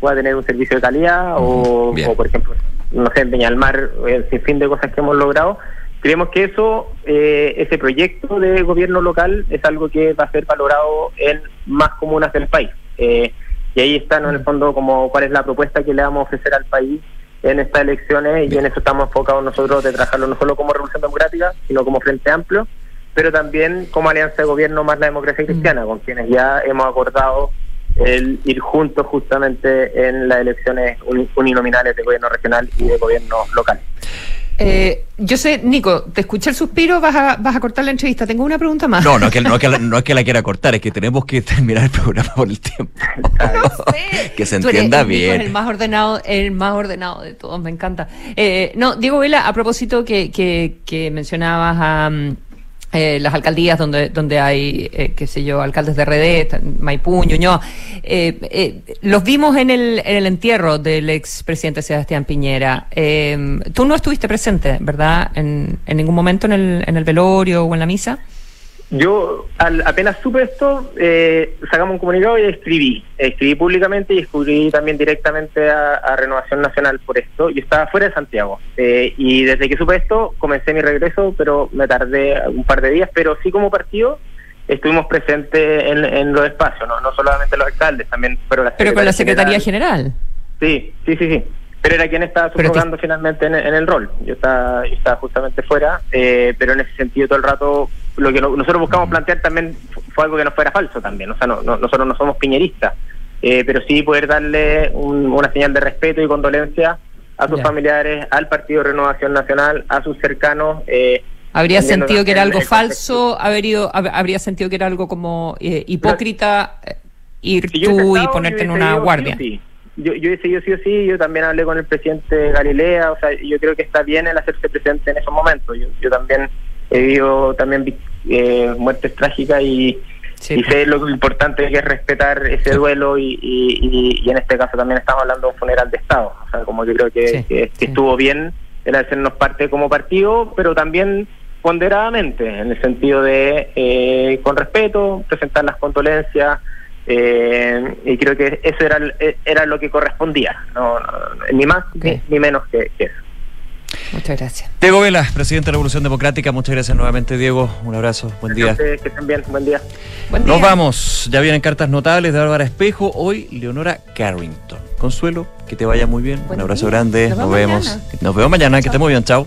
pueda tener un servicio de calidad, o, por ejemplo, no sé, en Peña del Mar, el sinfín de cosas que hemos logrado. Creemos que eso, eh, ese proyecto de gobierno local es algo que va a ser valorado en más comunas del país. Eh, y ahí está, en el fondo, como cuál es la propuesta que le vamos a ofrecer al país en estas elecciones y en eso estamos enfocados nosotros de trabajarlo no solo como Revolución Democrática, sino como Frente Amplio, pero también como Alianza de Gobierno más la democracia cristiana, con quienes ya hemos acordado el ir juntos justamente en las elecciones uninominales de gobierno regional y de gobierno local. Eh, yo sé, Nico, te escuché el suspiro, vas a, vas a cortar la entrevista. Tengo una pregunta más. No, no es, que, no, es que la, no es que la quiera cortar, es que tenemos que terminar el programa por el tiempo. no sé. que se entienda bien. el más ordenado, el más ordenado de todos, me encanta. Eh, no, Diego Vela, a propósito que, que, que mencionabas a. Eh, las alcaldías donde donde hay, eh, qué sé yo, alcaldes de RD, Maipú, Ñuñoa. Eh, eh, los vimos en el, en el entierro del expresidente Sebastián Piñera. tú no estuviste presente, ¿verdad? En, en ningún momento en el, en el velorio o en la misa. Yo al, apenas supe esto, eh, sacamos un comunicado y escribí. Escribí públicamente y escribí también directamente a, Renovación Nacional por esto. Yo estaba fuera de Santiago. Eh, y desde que supe esto, comencé mi regreso, pero me tardé un par de días. Pero sí como partido estuvimos presentes en, los espacios, ¿no? no solamente los alcaldes, también pero la Pero con la Secretaría General. Sí, sí, sí, sí. Pero era quien estaba subrogando finalmente en, el rol. Yo estaba, estaba justamente fuera, eh, pero en ese sentido todo el rato lo que nosotros buscamos plantear también fue algo que no fuera falso también. O sea, no, nosotros no somos piñeristas, eh, pero sí poder darle una señal de respeto y condolencia a sus familiares, al Partido Renovación Nacional, a sus cercanos. Eh, ¿Habría sentido que era algo falso? ¿Habría, ¿Habría sentido que era algo como hipócrita ir tú y ponerte en una guardia? yo, yo hice yo sí o sí, yo también hablé con el presidente Galilea, o sea, yo creo que está bien el hacerse presente en esos momentos. Yo, yo también he vivido también eh, muertes trágicas y, y pues. sé lo importante que es respetar ese duelo y, y, en este caso también estamos hablando de un funeral de Estado. O sea, como yo creo que, que, estuvo bien el hacernos parte como partido, pero también ponderadamente, en el sentido de, eh, con respeto, presentar las condolencias, eh, y creo que eso era, era lo que correspondía, no, ni más ni, menos que, eso. Muchas gracias. Diego Vela, presidente de la Revolución Democrática, muchas gracias nuevamente, Diego. Un abrazo, buen día. Que estén bien, buen día. Nos vamos, ya vienen cartas notables de Álvaro Espejo, hoy Leonora Carrington. Consuelo, que te vaya muy bien, un abrazo grande, nos, vemos. Nos vemos mañana, que esté muy bien, chao.